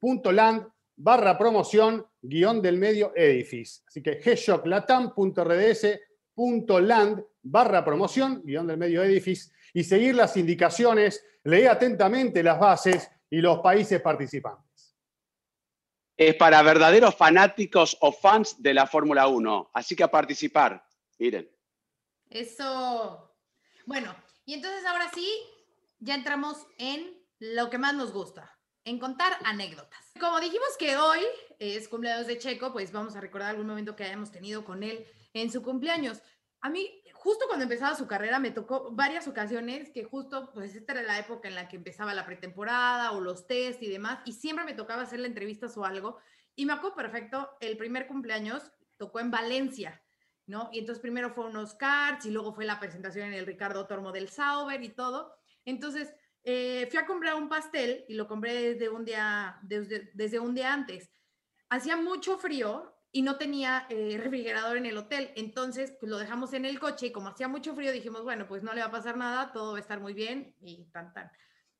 gshocklatam.rds.land barra promoción guion del medio Edifice. Así que gshocklatam.rds.land barra promoción guion del medio Edifice y seguir las indicaciones, lee atentamente las bases y los países participantes es para verdaderos fanáticos o fans de la Fórmula 1. Así que a participar. Miren. Eso. Bueno, y entonces ahora sí, ya entramos en lo que más nos gusta, en contar anécdotas. Como dijimos que hoy es cumpleaños de Checo, pues vamos a recordar algún momento que hayamos tenido con él en su cumpleaños. A mí, justo cuando empezaba su carrera, me tocó varias ocasiones que justo, pues esta era la época en la que empezaba la pretemporada o los test y demás, y siempre me tocaba hacerle entrevistas o algo. Y me acuerdo perfecto, el primer cumpleaños tocó en Valencia, ¿no? Y entonces primero fue unos cards y luego fue la presentación en el Ricardo Tormo del Sauber y todo. Entonces, eh, fui a comprar un pastel y lo compré desde un día, desde, desde un día antes. Hacía mucho frío y no tenía eh, refrigerador en el hotel. Entonces, pues lo dejamos en el coche y como hacía mucho frío, dijimos, bueno, pues no le va a pasar nada, todo va a estar muy bien y tan, tan.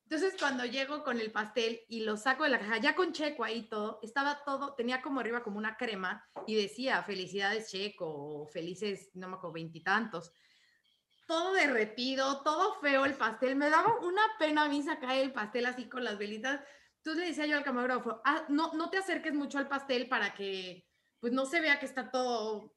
Entonces, cuando llego con el pastel y lo saco de la caja, ya con Checo ahí todo, estaba todo, tenía como arriba como una crema y decía, felicidades Checo, felices, no me acuerdo, veintitantos. Todo derretido, todo feo el pastel. Me daba una pena a mí sacar el pastel así con las velitas. Entonces le decía yo al camarógrafo, ah, no, no te acerques mucho al pastel para que pues no se vea que está todo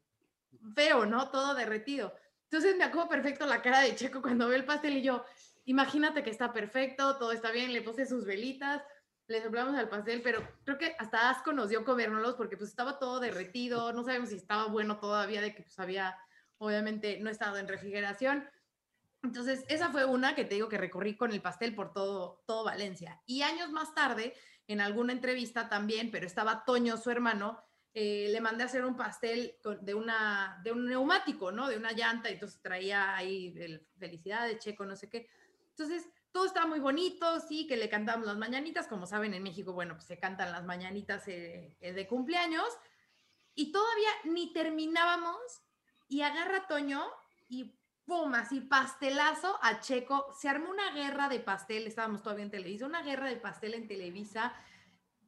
feo, ¿no? Todo derretido. Entonces me acuerdo perfecto la cara de Checo cuando ve el pastel y yo, imagínate que está perfecto, todo está bien, le puse sus velitas, le soplamos al pastel, pero creo que hasta asco nos dio comérnoslos porque pues estaba todo derretido, no sabemos si estaba bueno todavía de que pues había, obviamente, no estado en refrigeración. Entonces, esa fue una que te digo que recorrí con el pastel por todo, todo Valencia. Y años más tarde, en alguna entrevista también, pero estaba Toño, su hermano, eh, le mandé a hacer un pastel de, una, de un neumático, ¿no? De una llanta, y entonces traía ahí el felicidad de Checo, no sé qué. Entonces, todo estaba muy bonito, sí, que le cantamos las mañanitas, como saben en México, bueno, pues se cantan las mañanitas eh, eh, de cumpleaños, y todavía ni terminábamos, y agarra Toño y ¡pum! Así pastelazo a Checo, se armó una guerra de pastel, estábamos todavía en Televisa, una guerra de pastel en Televisa,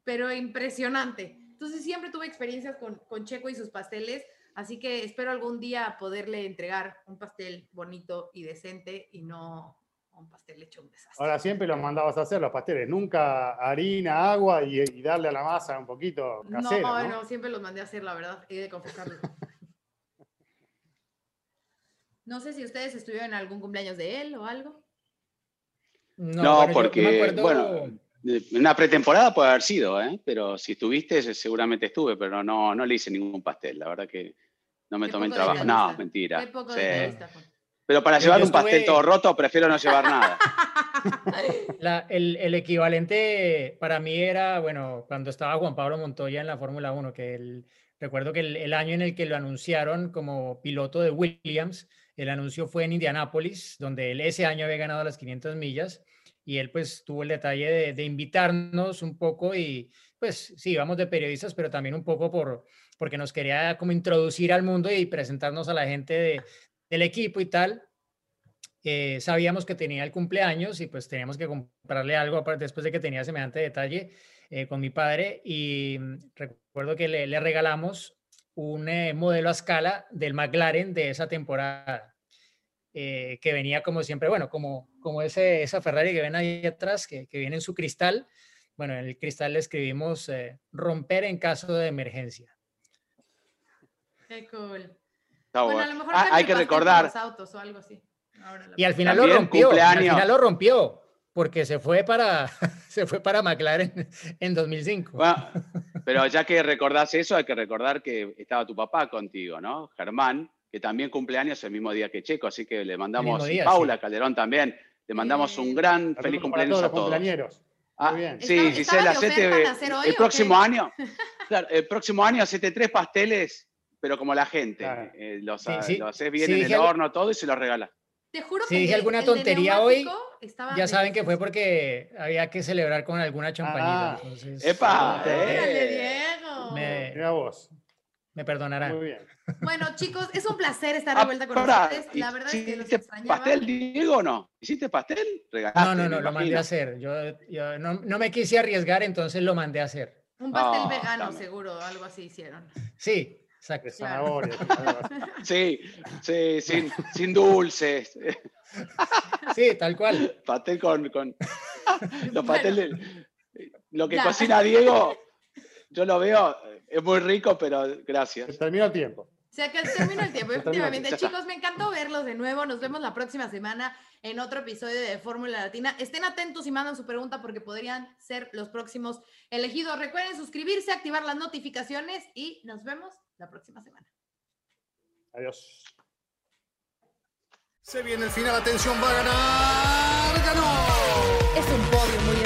pero impresionante. Entonces siempre tuve experiencias con, con Checo y sus pasteles, así que espero algún día poderle entregar un pastel bonito y decente y no un pastel hecho un desastre. Ahora siempre los mandabas a hacer los pasteles, nunca harina, agua y, darle a la masa un poquito casero, no, no, siempre los mandé a hacer, la verdad, he de confesarlo. No sé si ustedes estuvieron en algún cumpleaños de él o algo. No, porque, bueno, una pretemporada puede haber sido, ¿eh? pero si estuviste, seguramente estuve, pero no, no le hice ningún pastel. La verdad que no me tomé el trabajo. No, mentira. Pero para llevar un pastel todo roto, prefiero no llevar nada. [LAUGHS] el, equivalente para mí era, bueno, cuando estaba Juan Pablo Montoya en la Fórmula 1, que el, recuerdo que el, año en el que lo anunciaron como piloto de Williams, el anuncio fue en Indianápolis, donde él ese año había ganado las 500 millas y él pues tuvo el detalle de, invitarnos un poco y pues sí, vamos de periodistas, pero también un poco por, porque nos quería como introducir al mundo y presentarnos a la gente del equipo y tal. Eh, sabíamos que tenía el cumpleaños y pues teníamos que comprarle algo después de que tenía semejante detalle eh, con mi padre y mm, recuerdo que le, regalamos un eh, modelo a escala del McLaren de esa temporada. Eh, que venía como siempre, bueno, como, como ese, esa Ferrari que ven ahí atrás, que, que viene en su cristal. Bueno, en el cristal le escribimos eh, romper en caso de emergencia. Qué cool. bueno, a lo mejor ah, hay que recordar. Autos o algo así. y al final lo rompió. Al final lo rompió porque se fue para, [LAUGHS] se fue para McLaren en 2005. Pero ya que recordás eso, hay que recordar que estaba tu papá contigo, ¿no? Germán, que también cumpleaños el mismo día que Checo, así que le mandamos, y Paula Calderón también, le mandamos un gran feliz cumpleaños a todos. Ah, sí, Gisela, el próximo año, el próximo año hacete tres pasteles, pero como la gente, eh, los, haces bien en el horno, todo y se los regalas. Te juro si dije alguna tontería hoy, ya saben que fue porque había que celebrar con alguna champañita. Ah, ¡Epa! Eh. Diego! me, Mira vos. me perdonarán. Muy bien. Bueno, chicos, es un placer estar de Ah, vuelta con ustedes. La verdad es que los ¿Hiciste extrañaba. pastel, Diego, no? ¿Hiciste pastel? Regalaste, No, no, no, lo mandé a hacer. Yo, yo no, no me quise arriesgar, entonces lo mandé a hacer. Un pastel Ah, vegano, también. seguro, algo así hicieron. Sí, exacto. De zanahoria. [LAUGHS] Sí, sí, sin, sin dulces. [LAUGHS] Sí, tal cual. Pastel con. con los pasteles. Lo que cocina Diego, yo lo veo, es muy rico, pero gracias. Se terminó el tiempo. Se que termina el tiempo, Se terminó el efectivamente. Chicos, me encantó verlos de nuevo. Nos vemos la próxima semana en otro episodio de Fórmula Latina. Estén atentos y mandan su pregunta porque podrían ser los próximos elegidos. Recuerden suscribirse, activar las notificaciones y nos vemos la próxima semana. Adiós. Se viene el final, atención, va a ganar. ¡Ganó! Es un podio muy